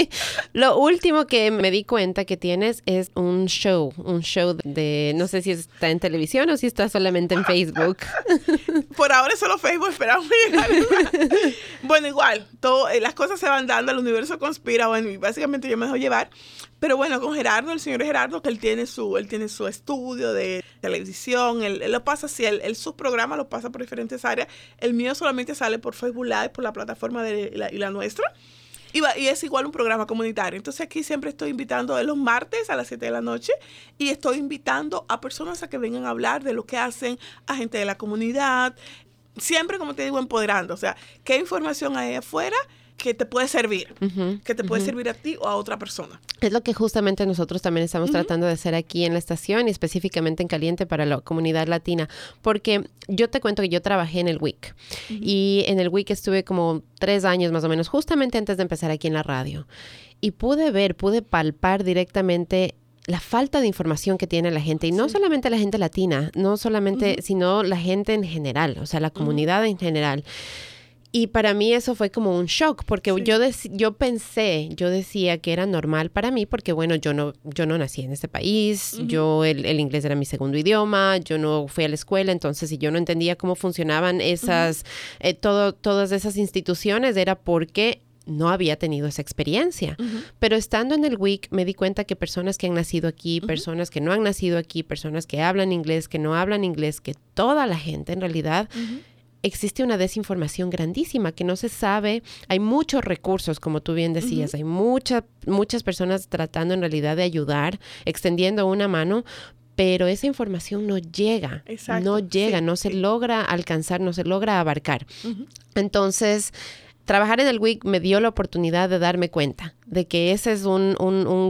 Lo último que me di cuenta que tienes es un show, un show de, no sé si está en televisión o si está solamente en Facebook. Por ahora es solo Facebook, esperamos llegar. bueno, igual, todo, eh, las cosas se van dando, el universo conspira, bueno, y básicamente yo me dejo llevar. Pero bueno, con Gerardo, el señor Gerardo, que él tiene su, él tiene su estudio de televisión, él, lo pasa así, él, él sus programas los pasa por diferentes áreas. El mío solamente sale por Facebook Live, por la plataforma de la, y la nuestra. Y, y, es igual un programa comunitario. Entonces aquí siempre estoy invitando de los martes a las 7 de la noche y estoy invitando a personas a que vengan a hablar de lo que hacen, a gente de la comunidad. Siempre, como te digo, empoderando. O sea, ¿qué información hay afuera? Que te puede servir, que te puede servir a ti o a otra persona. Es lo que justamente nosotros también estamos tratando de hacer aquí en la estación y específicamente en Caliente para la comunidad latina, porque yo te cuento que yo trabajé en el WIC y en el WIC estuve como tres años más o menos, justamente antes de empezar aquí en la radio. Y pude ver, pude palpar directamente la falta de información que tiene la gente, y no solamente la gente latina, no solamente, sino la gente en general, o sea, la comunidad en general Y para mí eso fue como un shock, porque yo, yo pensé, yo decía que era normal para mí, porque bueno, yo no, yo no nací en este país, yo el, inglés era mi segundo idioma, yo no fui a la escuela, entonces si yo no entendía cómo funcionaban esas, eh, todo, todas esas instituciones, era porque no había tenido esa experiencia. Pero estando en el WIC me di cuenta que personas que han nacido aquí, personas que no han nacido aquí, personas que hablan inglés, que no hablan inglés, que toda la gente en realidad existe una desinformación grandísima que no se sabe. Hay muchos recursos, como tú bien decías, hay muchas muchas personas tratando en realidad de ayudar, extendiendo una mano, pero esa información no llega, no llega, no se logra alcanzar, no se logra abarcar. Entonces, trabajar en el WIC me dio la oportunidad de darme cuenta de que ese es un,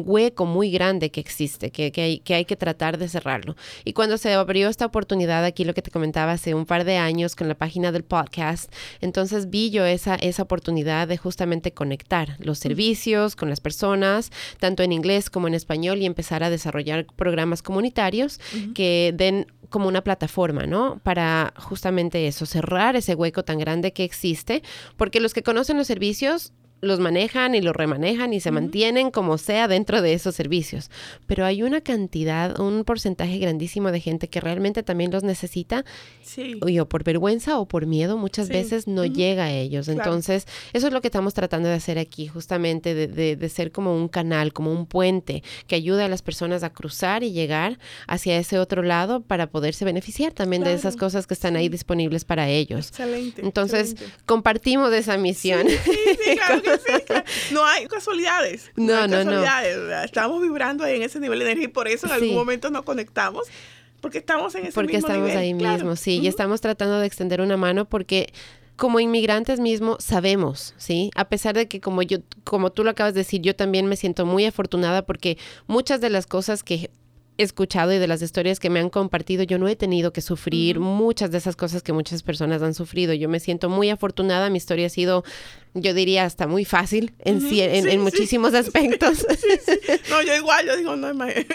hueco muy grande que existe, que, hay, que hay que tratar de cerrarlo. Y cuando se abrió esta oportunidad, aquí lo que te comentaba hace un par de años con la página del podcast, entonces vi yo esa, esa oportunidad de justamente conectar los servicios con las personas, tanto en inglés como en español, y empezar a desarrollar programas comunitarios que den como una plataforma, ¿no? Para justamente eso, cerrar ese hueco tan grande que existe, porque los que conocen los servicios los manejan y los remanejan y se mantienen como sea dentro de esos servicios. Pero hay una cantidad, un porcentaje grandísimo de gente que realmente también los necesita. Sí. O por vergüenza o por miedo, muchas veces no llega a ellos. Entonces, eso es lo que estamos tratando de hacer aquí, justamente de, de, ser como un canal, como un puente que ayude a las personas a cruzar y llegar hacia ese otro lado para poderse beneficiar también de esas cosas que están ahí disponibles para ellos. Excelente. Entonces, compartimos esa misión. no hay casualidades. No, no, no. Estamos vibrando en ese nivel de energía y por eso en algún momento nos conectamos. Porque estamos en ese porque estamos ahí mismo, sí. Y estamos tratando de extender una mano porque como inmigrantes mismo sabemos, ¿sí? A pesar de que como yo, como tú lo acabas de decir, yo también me siento muy afortunada porque muchas de las cosas que escuchado y de las historias que me han compartido, yo no he tenido que sufrir muchas de esas cosas que muchas personas han sufrido. Yo me siento muy afortunada, mi historia ha sido, yo diría, hasta muy fácil en, en, muchísimos aspectos. No, yo igual, yo digo, no, ¿de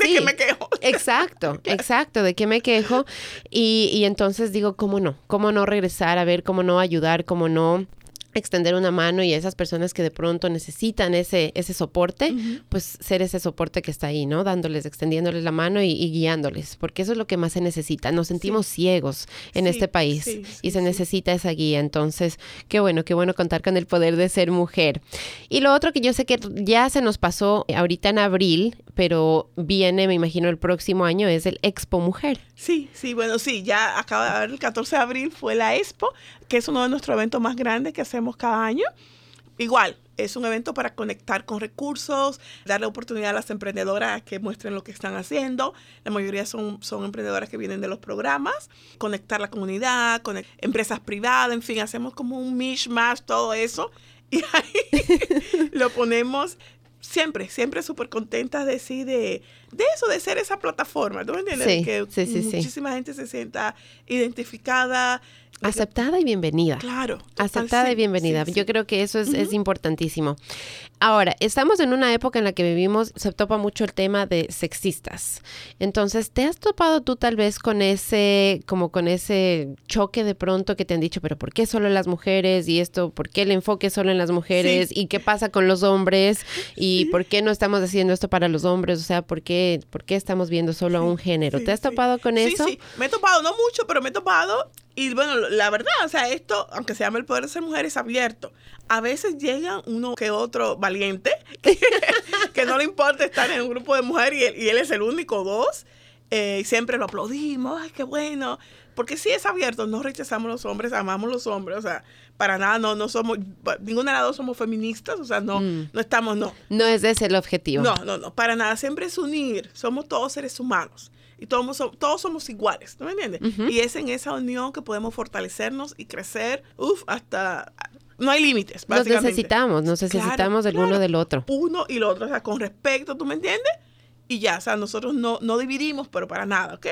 qué me quejo? Exacto, exacto, de qué me quejo. Y, y entonces digo, ¿cómo no? ¿Cómo no regresar a ver, cómo no ayudar, cómo no extender una mano y a esas personas que de pronto necesitan ese, ese soporte, pues ser ese soporte que está ahí, ¿no? Dándoles, extendiéndoles la mano y, guiándoles, porque eso es lo que más se necesita. Nos sentimos ciegos en este país y se necesita esa guía. Entonces, qué bueno, qué bueno contar con el poder de ser mujer. Y lo otro que yo sé que ya se nos pasó ahorita en abril, pero viene, me imagino, el próximo año, es el Expo Mujer. Sí, sí, bueno, sí, ya acaba de haber el 14 de abril fue la Expo, que es uno de nuestros eventos más grandes que hacemos cada año. Igual, es un evento para conectar con recursos, darle oportunidad a las emprendedoras que muestren lo que están haciendo. La mayoría son, son emprendedoras que vienen de los programas. Conectar la comunidad, con empresas privadas, en fin, hacemos como un mishmash, todo eso. Y ahí lo ponemos siempre, siempre súper contentas de sí, de, de, eso, de ser esa plataforma, ¿tú me entiendes? que muchísima gente se sienta identificada, Aceptada y bienvenida. Claro. Aceptada y bienvenida. Yo creo que eso es, importantísimo. Ahora, estamos en una época en la que vivimos, se topa mucho el tema de sexistas. Entonces, ¿te has topado tú tal vez con ese, como con ese choque de pronto que te han dicho, pero ¿por qué solo las mujeres? Y esto, ¿por qué el enfoque solo en las mujeres? ¿Y qué pasa con los hombres? ¿Y por qué no estamos haciendo esto para los hombres? O sea, ¿por qué, por qué estamos viendo solo a un género? ¿Te has topado con eso? Sí, me he topado, no mucho, pero me he topado y bueno, la verdad, o sea, esto, aunque se llame el poder de ser mujer, es abierto. A veces llegan uno que otro valiente, que, no le importa estar en un grupo de mujeres y él, y él es el único dos. Eh, y siempre lo aplaudimos, ay, qué bueno. Porque sí es abierto, no rechazamos los hombres, amamos los hombres, o sea, para nada, no, no somos, ninguna de las dos somos feministas, o sea, no, mm. no estamos, no. No es ese el objetivo. No, no, no, para nada, siempre es unir, somos todos seres humanos y todos, todos somos iguales, ¿no me entiendes? Y es en esa unión que podemos fortalecernos y crecer, uff, hasta... No hay límites. Nos necesitamos, nos necesitamos del uno del otro. Uno y el otro, o sea, con respeto, ¿tú me entiendes? y ya, o sea, nosotros no, no dividimos, pero para nada, ¿ok?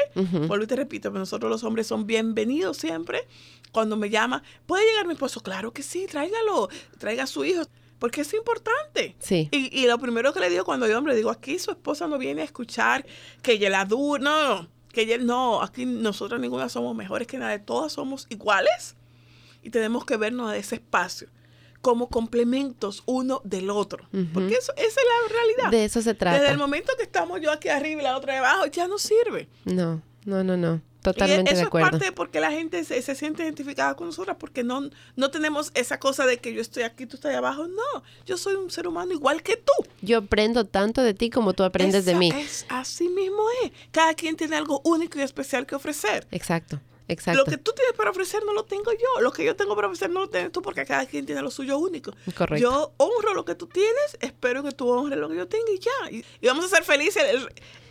Vuelvo y te repito, nosotros los hombres son bienvenidos siempre. Cuando me llama, ¿puede llegar mi esposo? Claro que sí, tráigalo, traiga a su hijo porque es importante. Sí. Y, y, lo primero que le digo cuando yo hombre, digo, aquí su esposa no viene a escuchar que ella la dura, no, no, que ella no, aquí nosotros ninguna somos mejores que nadie, todas somos iguales y tenemos que vernos a ese espacio como complementos uno del otro. Porque eso, esa es la realidad. De eso se trata. Desde el momento que estamos yo aquí arriba y la otra abajo, ya no sirve. No, no, no, no. Totalmente y eso de acuerdo. es parte de por qué la gente se, se, siente identificada con nosotras, porque no, no tenemos esa cosa de que yo estoy aquí, tú estás abajo. No, yo soy un ser humano igual que tú. Yo aprendo tanto de ti como tú aprendes Esa de mí. Es, así mismo es. Cada quien tiene algo único y especial que ofrecer. Exacto. Exacto. Lo que tú tienes para ofrecer no lo tengo yo. Lo que yo tengo para ofrecer no lo tienes tú porque cada quien tiene lo suyo único. Correcto. Yo honro lo que tú tienes, espero que tú honres lo que yo tenga y ya. Y, y vamos a ser felices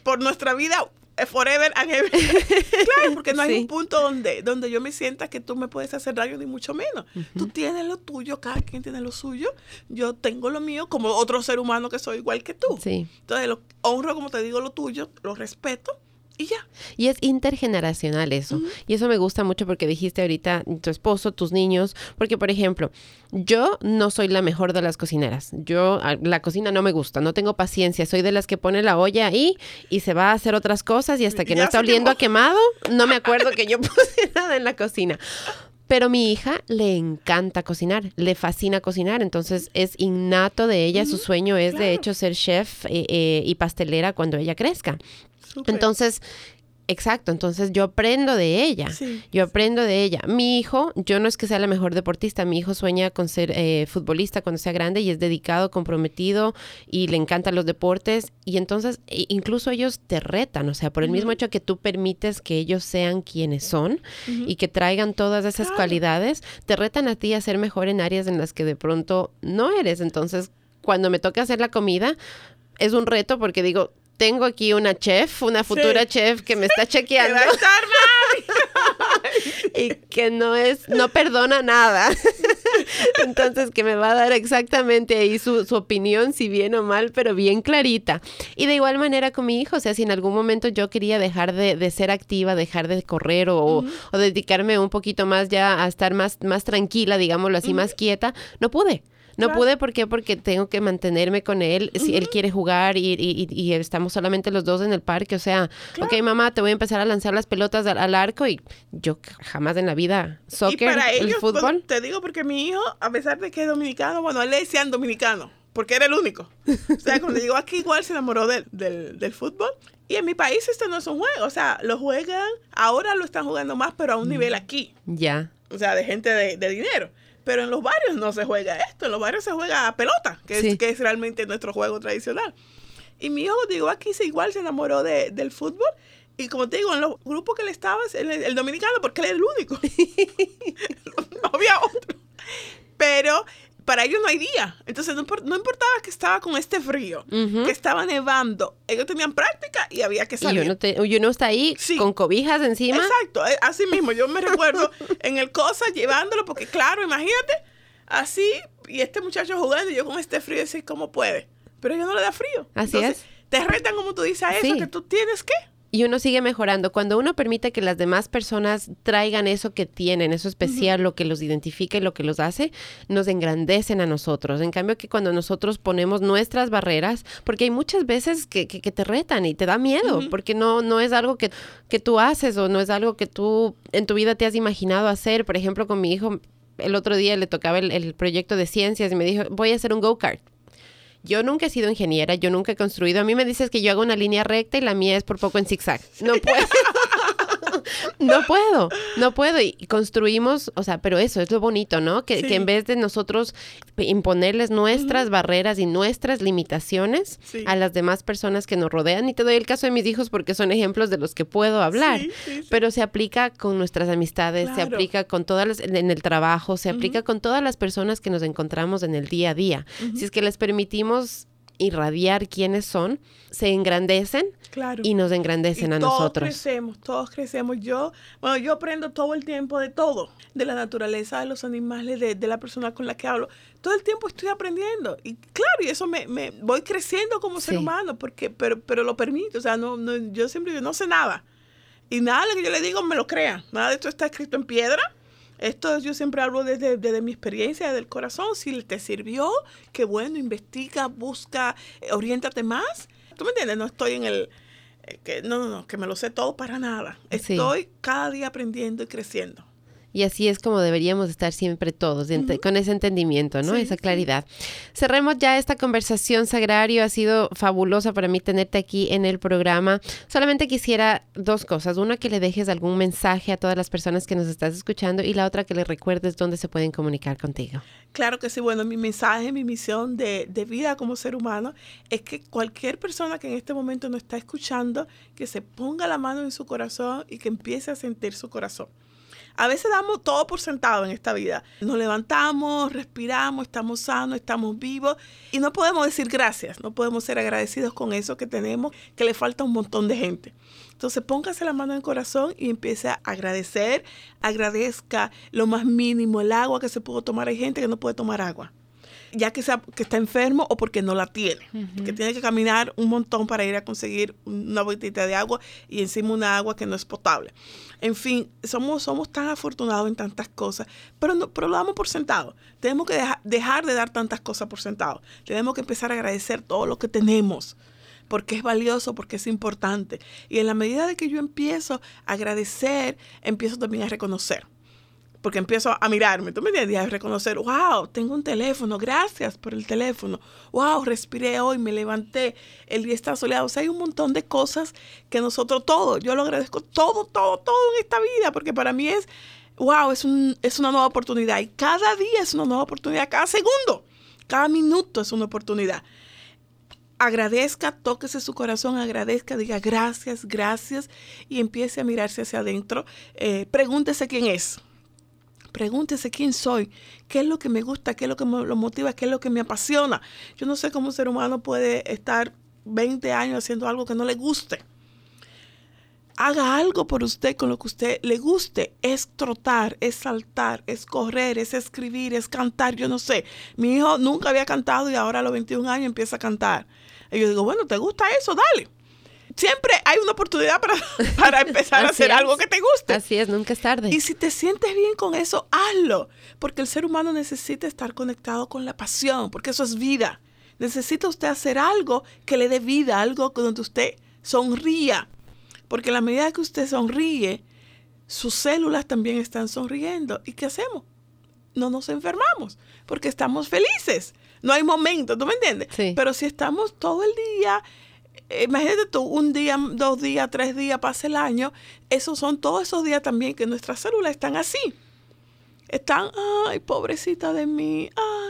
por nuestra vida forever and ever. claro, porque no hay Sí. un punto donde, donde yo me sienta que tú me puedes hacer daño, ni mucho menos. Tú tienes lo tuyo, cada quien tiene lo suyo. Yo tengo lo mío como otro ser humano que soy igual que tú. Sí. Entonces, lo, honro, como te digo, lo tuyo, lo respeto y ya. Y es intergeneracional eso. Y eso me gusta mucho porque dijiste ahorita tu esposo, tus niños, porque por ejemplo, yo no soy la mejor de las cocineras. Yo a- la cocina no me gusta, no tengo paciencia, soy de las que pone la olla ahí y se va a hacer otras cosas y hasta que no está oliendo quemó. a quemado, no me acuerdo que yo puse nada en la cocina. Pero mi hija le encanta cocinar, le fascina cocinar, entonces es innato de ella, su sueño es de hecho ser chef eh, eh, y pastelera cuando ella crezca. Entonces, exacto, entonces yo aprendo de ella. Sí. Yo aprendo de ella. Mi hijo, yo no es que sea la mejor deportista, mi hijo sueña con ser eh, futbolista cuando sea grande y es dedicado, comprometido y le encantan los deportes. Y entonces e- incluso ellos te retan, o sea, por el mismo hecho que tú permites que ellos sean quienes son y que traigan todas esas Claro. cualidades, te retan a ti a ser mejor en áreas en las que de pronto no eres. Entonces, cuando me toca hacer la comida, es un reto porque digo, tengo aquí una chef, una futura Sí. chef que me está Que chequeando va a estar y que no es, no perdona nada. Entonces, que me va a dar exactamente ahí su, su opinión, si bien o mal, pero bien clarita. Y de igual manera con mi hijo, o sea, si en algún momento yo quería dejar de, de ser activa, dejar de correr o, o dedicarme un poquito más ya a estar más, más tranquila, digámoslo así, más quieta, no pude. No Claro. pude, ¿por qué? Porque tengo que mantenerme con él. Si él quiere jugar y, y- estamos solamente los dos en el parque, o sea, ok, mamá, te voy a empezar a lanzar las pelotas al, al arco y yo jamás en la vida, soccer, y para el ellos, pues, fútbol. te digo porque mi hijo, a pesar de que es dominicano, bueno, él le decían dominicano, porque era el único. O sea, cuando llegó aquí igual se enamoró del, del, del fútbol. Y en mi país este no es un juego, o sea, lo juegan, ahora lo están jugando más, pero a un nivel aquí, Ya, o sea, de gente de, de dinero. Pero en los barrios no se juega esto, en los barrios se juega a pelota, que, Sí. es, que es realmente nuestro juego tradicional. Y mi hijo, digo, aquí se igual se enamoró de- del fútbol. Y como te digo, en los grupos que él estaba, el, el dominicano, porque él era el único. no había otro. Pero para ellos no hay día. Entonces no, no importaba que estaba con este frío, que estaba nevando. Ellos tenían práctica y había que y salir. uno, te, y uno está ahí Sí. con cobijas encima. Exacto, eh, así mismo. Yo me recuerdo en el cosa llevándolo, porque claro, imagínate, así, y este muchacho jugando, y yo con este frío, decir, ¿cómo puede? Pero yo no le da frío. Así Entonces, Te retan, como tú dices, a eso, Sí. que tú tienes que. Y uno sigue mejorando. Cuando uno permite que las demás personas traigan eso que tienen, eso especial, lo que los identifica y lo que los hace, nos engrandecen a nosotros. En cambio que cuando nosotros ponemos nuestras barreras, porque hay muchas veces que, que- que te retan y te da miedo, porque no, no es algo que, que tú haces o no es algo que tú en tu vida te has imaginado hacer. Por ejemplo, con mi hijo, el otro día le tocaba el, el proyecto de ciencias y me dijo, voy a hacer un go-kart. Yo nunca he sido ingeniera, yo nunca he construido. A mí me dices que yo hago una línea recta y la mía es por poco en zigzag. No puedo. no puedo, no puedo. Y construimos, o sea, pero eso es lo bonito, ¿no? Que, Sí. que en vez de nosotros imponerles nuestras barreras y nuestras limitaciones Sí. a las demás personas que nos rodean, y te doy el caso de mis hijos porque son ejemplos de los que puedo hablar, Sí, pero se aplica con nuestras amistades, se aplica con todas las, en el trabajo, se aplica con todas las personas que nos encontramos en el día a día. Si es que les permitimos irradiar quiénes son, se engrandecen Claro. y nos engrandecen Y a todos nosotros. crecemos, todos crecemos. Yo, bueno, yo aprendo todo el tiempo de todo, de la naturaleza, de los animales, de, de la persona con la que hablo. Todo el tiempo estoy aprendiendo. Y claro, y eso me, me voy creciendo como ser Sí. humano, porque, pero, pero lo permito. O sea, no, no, yo siempre digo, no sé nada. Y nada de lo que yo le digo me lo crea. Nada de esto está escrito en piedra. Esto yo siempre hablo desde, desde mi experiencia, desde el corazón. Si te sirvió, qué bueno, investiga, busca, eh, oriéntate más. ¿Tú me entiendes? No estoy en el... eh, que, no, no, no, que me lo sé todo para nada. Sí. Estoy cada día aprendiendo y creciendo. Y así es como deberíamos estar siempre todos, con ese entendimiento, ¿no? esa claridad. Cerremos ya esta conversación, Sagrario. Ha sido fabulosa para mí tenerte aquí en el programa. Solamente quisiera dos cosas. Una, que le dejes algún mensaje a todas las personas que nos estás escuchando y la otra, que le recuerdes dónde se pueden comunicar contigo. Claro que sí. Bueno, mi mensaje, mi misión de, de vida como ser humano es que cualquier persona que en este momento no está escuchando, que se ponga la mano en su corazón y que empiece a sentir su corazón. A veces damos todo por sentado en esta vida. Nos levantamos, respiramos, estamos sanos, estamos vivos y no podemos decir gracias, no podemos ser agradecidos con eso que tenemos, que le falta un montón de gente. Entonces póngase la mano en el corazón y empiece a agradecer, agradezca lo más mínimo, el agua que se pudo tomar. Hay gente que no puede tomar agua ya que, sea, que está enfermo o porque no la tiene, que tiene que caminar un montón para ir a conseguir una botita de agua y encima una agua que no es potable. En fin, somos, somos tan afortunados en tantas cosas, pero, no, pero lo damos por sentado. Tenemos que dejar de dar tantas cosas por sentado. Tenemos que empezar a agradecer todo lo que tenemos porque es valioso, porque es importante. Y en la medida de que yo empiezo a agradecer, empiezo también a reconocer porque empiezo a mirarme, tú me entiendes, a reconocer, wow, tengo un teléfono, gracias por el teléfono, wow, respiré hoy, me levanté, el día está soleado, o sea, hay un montón de cosas que nosotros todo, yo lo agradezco todo, todo, todo en esta vida, porque para mí es, wow, es, un, es una nueva oportunidad y cada día es una nueva oportunidad, cada segundo, cada minuto es una oportunidad. Agradezca, tóquese su corazón, agradezca, diga gracias, gracias y empiece a mirarse hacia adentro. Eh, pregúntese quién es Pregúntese quién soy, qué es lo que me gusta, qué es lo que me lo motiva, qué es lo que me apasiona. Yo no sé cómo un ser humano puede estar 20 años haciendo algo que no le guste. Haga algo por usted con lo que usted le guste. Es trotar, es saltar, es correr, es escribir, es cantar. Yo no sé. Mi hijo nunca había cantado y ahora a los 21 años empieza a cantar. Y yo digo, bueno, ¿te gusta eso? Dale siempre hay una oportunidad para, para empezar a hacer algo que te guste. Así es, nunca es tarde. Y si te sientes bien con eso, hazlo. Porque el ser humano necesita estar conectado con la pasión, porque eso es vida. Necesita usted hacer algo que le dé vida, algo donde usted sonría. Porque a la medida que usted sonríe, sus células también están sonriendo. ¿Y qué hacemos? No nos enfermamos, porque estamos felices. No hay momento, ¿tú me entiendes? Sí. Pero si estamos todo el día imagínate tú, un día, dos días, tres días, pasa el año, esos son todos esos días también que nuestras células están así. Están, ay, pobrecita de mí. Ah,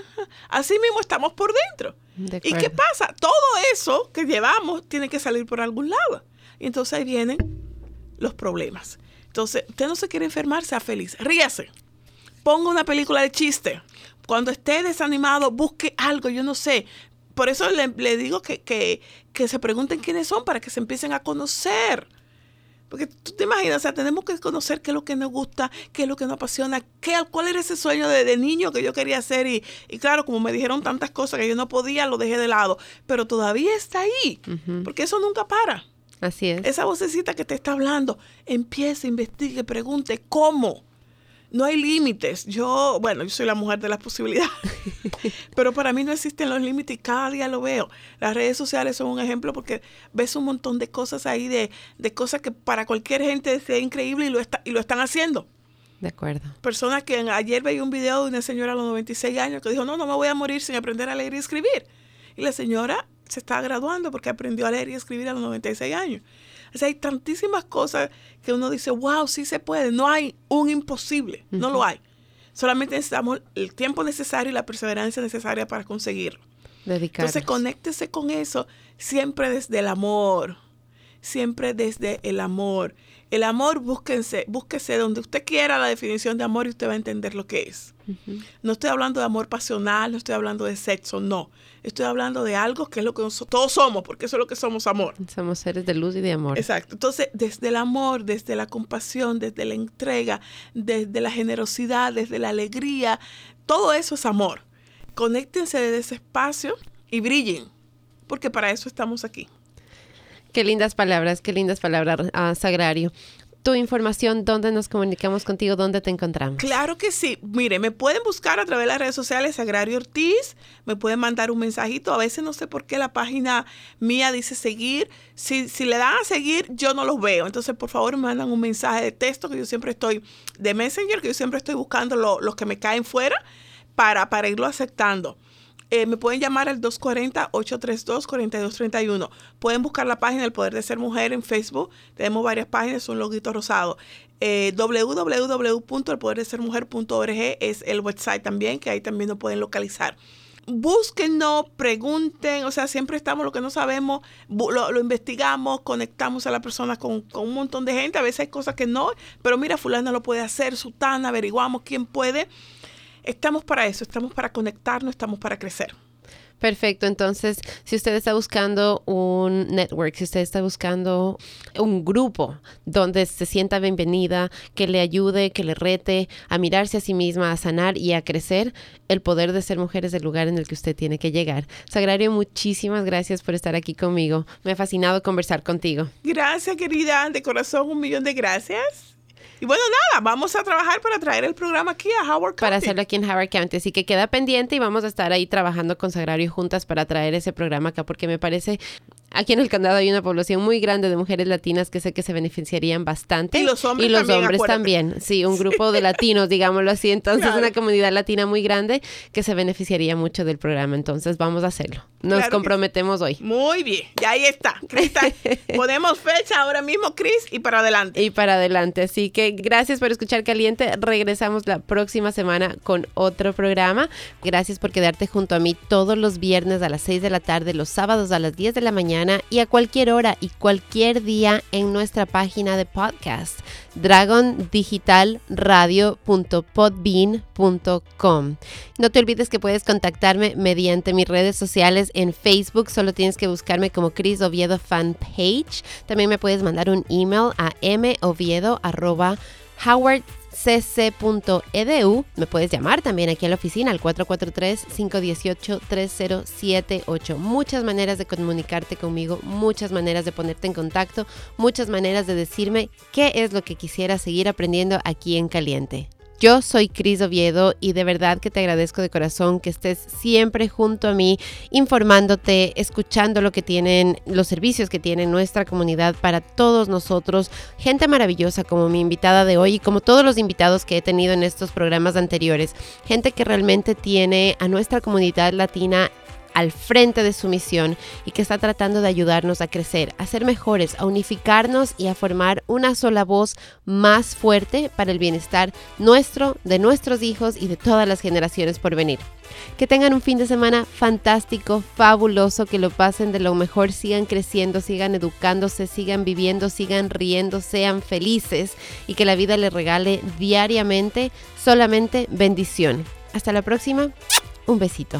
así mismo estamos por dentro. ¿Y qué pasa? Todo eso que llevamos tiene que salir por algún lado. Y entonces ahí vienen los problemas. Entonces, usted no se quiere enfermar, sea feliz. Ríase. Ponga una película de chiste. Cuando esté desanimado, busque algo, yo no sé, por eso le, digo que, se pregunten quiénes son para que se empiecen a conocer. Porque tú te imaginas, o sea, tenemos que conocer qué es lo que nos gusta, qué es lo que nos apasiona, qué, cuál era ese sueño de, niño que yo quería hacer. Y, claro, como me dijeron tantas cosas que yo no podía, lo dejé de lado. Pero todavía está ahí, porque eso nunca para. Así es. Esa vocecita que te está hablando, empiece, investigue, pregunte cómo no hay límites. Yo, bueno, yo soy la mujer de las posibilidades, pero para mí no existen los límites y cada día lo veo. Las redes sociales son un ejemplo porque ves un montón de cosas ahí, de, de cosas que para cualquier gente sea increíble y lo, está, y lo están haciendo. De acuerdo. Personas que ayer veía un video de una señora a los 96 años que dijo, no, no me voy a morir sin aprender a leer y escribir. Y la señora se está graduando porque aprendió a leer y escribir a los 96 años. O sea, hay tantísimas cosas que uno dice, wow, sí se puede. No hay un imposible, no lo hay. Solamente necesitamos el tiempo necesario y la perseverancia necesaria para conseguirlo. Entonces, conéctese con eso siempre desde el amor. Siempre desde el amor. El amor, búsquense, búsquese donde usted quiera la definición de amor y usted va a entender lo que es. No estoy hablando de amor pasional, no estoy hablando de sexo, no. Estoy hablando de algo que es lo que todos somos, porque eso es lo que somos amor. Somos seres de luz y de amor. Exacto. Entonces, desde el amor, desde la compasión, desde la entrega, desde la generosidad, desde la alegría, todo eso es amor. Conéctense desde ese espacio y brillen, porque para eso estamos aquí. Qué lindas palabras, qué lindas palabras, ah, Sagrario. tu información, dónde nos comunicamos contigo, dónde te encontramos. Claro que sí. Mire, me pueden buscar a través de las redes sociales Agrario Ortiz, me pueden mandar un mensajito. A veces no sé por qué la página mía dice seguir. Si, si le dan a seguir, yo no los veo. Entonces, por favor, me mandan un mensaje de texto que yo siempre estoy, de Messenger, que yo siempre estoy buscando los que me caen fuera para, para irlo aceptando. Eh, me pueden llamar al 240-832-4231. Pueden buscar la página El Poder de Ser Mujer en Facebook. Tenemos varias páginas, un loguito rosado. Eh, www.elpoderdesermujer.org es el website también, que ahí también nos pueden localizar. Búsquenos, pregunten, o sea, siempre estamos lo que no sabemos, lo, investigamos, conectamos a la persona con, con, un montón de gente. A veces hay cosas que no, pero mira, fulano lo puede hacer, sutana, averiguamos quién puede estamos para eso, estamos para conectarnos, estamos para crecer. Perfecto, entonces si usted está buscando un network, si usted está buscando un grupo donde se sienta bienvenida, que le ayude, que le rete a mirarse a sí misma, a sanar y a crecer, el poder de ser mujer es el lugar en el que usted tiene que llegar. Sagrario, muchísimas gracias por estar aquí conmigo. Me ha fascinado conversar contigo. Gracias, querida, de corazón un millón de gracias. Y bueno, nada, vamos a trabajar para traer el programa aquí a Howard County. Para hacerlo aquí en Howard County. Así que queda pendiente y vamos a estar ahí trabajando con Sagrario juntas para traer ese programa acá, porque me parece Aquí en el condado hay una población muy grande de mujeres latinas que sé que se beneficiarían bastante. Y los hombres y los también. Hombres también. Sí, un grupo de latinos, digámoslo así. Entonces, una comunidad latina muy grande que se beneficiaría mucho del programa. Entonces, vamos a hacerlo. Nos comprometemos hoy. Muy bien. Y ahí está. Crista, ponemos fecha ahora mismo, Cris, y para adelante. Y para adelante. Así que gracias por escuchar Caliente. Regresamos la próxima semana con otro programa. Gracias por quedarte junto a mí todos los viernes a las 6 de la tarde, los sábados a las 10 de la mañana y a cualquier hora y cualquier día en nuestra página de podcast dragondigitalradio.podbean.com. No te olvides que puedes contactarme mediante mis redes sociales en Facebook, solo tienes que buscarme como Cris Oviedo Fan Page. También me puedes mandar un email amoviedo@howard cc.edu. Me puedes llamar también aquí a la oficina al 443-518-3078. Muchas maneras de comunicarte conmigo, muchas maneras de ponerte en contacto, muchas maneras de decirme qué es lo que quisiera seguir aprendiendo aquí en Caliente. Yo soy Cris Oviedo y de verdad que te agradezco de corazón que estés siempre junto a mí, informándote, escuchando lo que tienen, los servicios que tiene nuestra comunidad para todos nosotros. Gente maravillosa como mi invitada de hoy y como todos los invitados que he tenido en estos programas anteriores. Gente que realmente tiene a nuestra comunidad latina al frente de su misión y que está tratando de ayudarnos a crecer, a ser mejores, a unificarnos y a formar una sola voz más fuerte para el bienestar nuestro, de nuestros hijos y de todas las generaciones por venir. Que tengan un fin de semana fantástico, fabuloso, que lo pasen de lo mejor, sigan creciendo, sigan educándose, sigan viviendo, sigan riendo, sean felices y que la vida les regale diariamente solamente bendición. Hasta la próxima, un besito.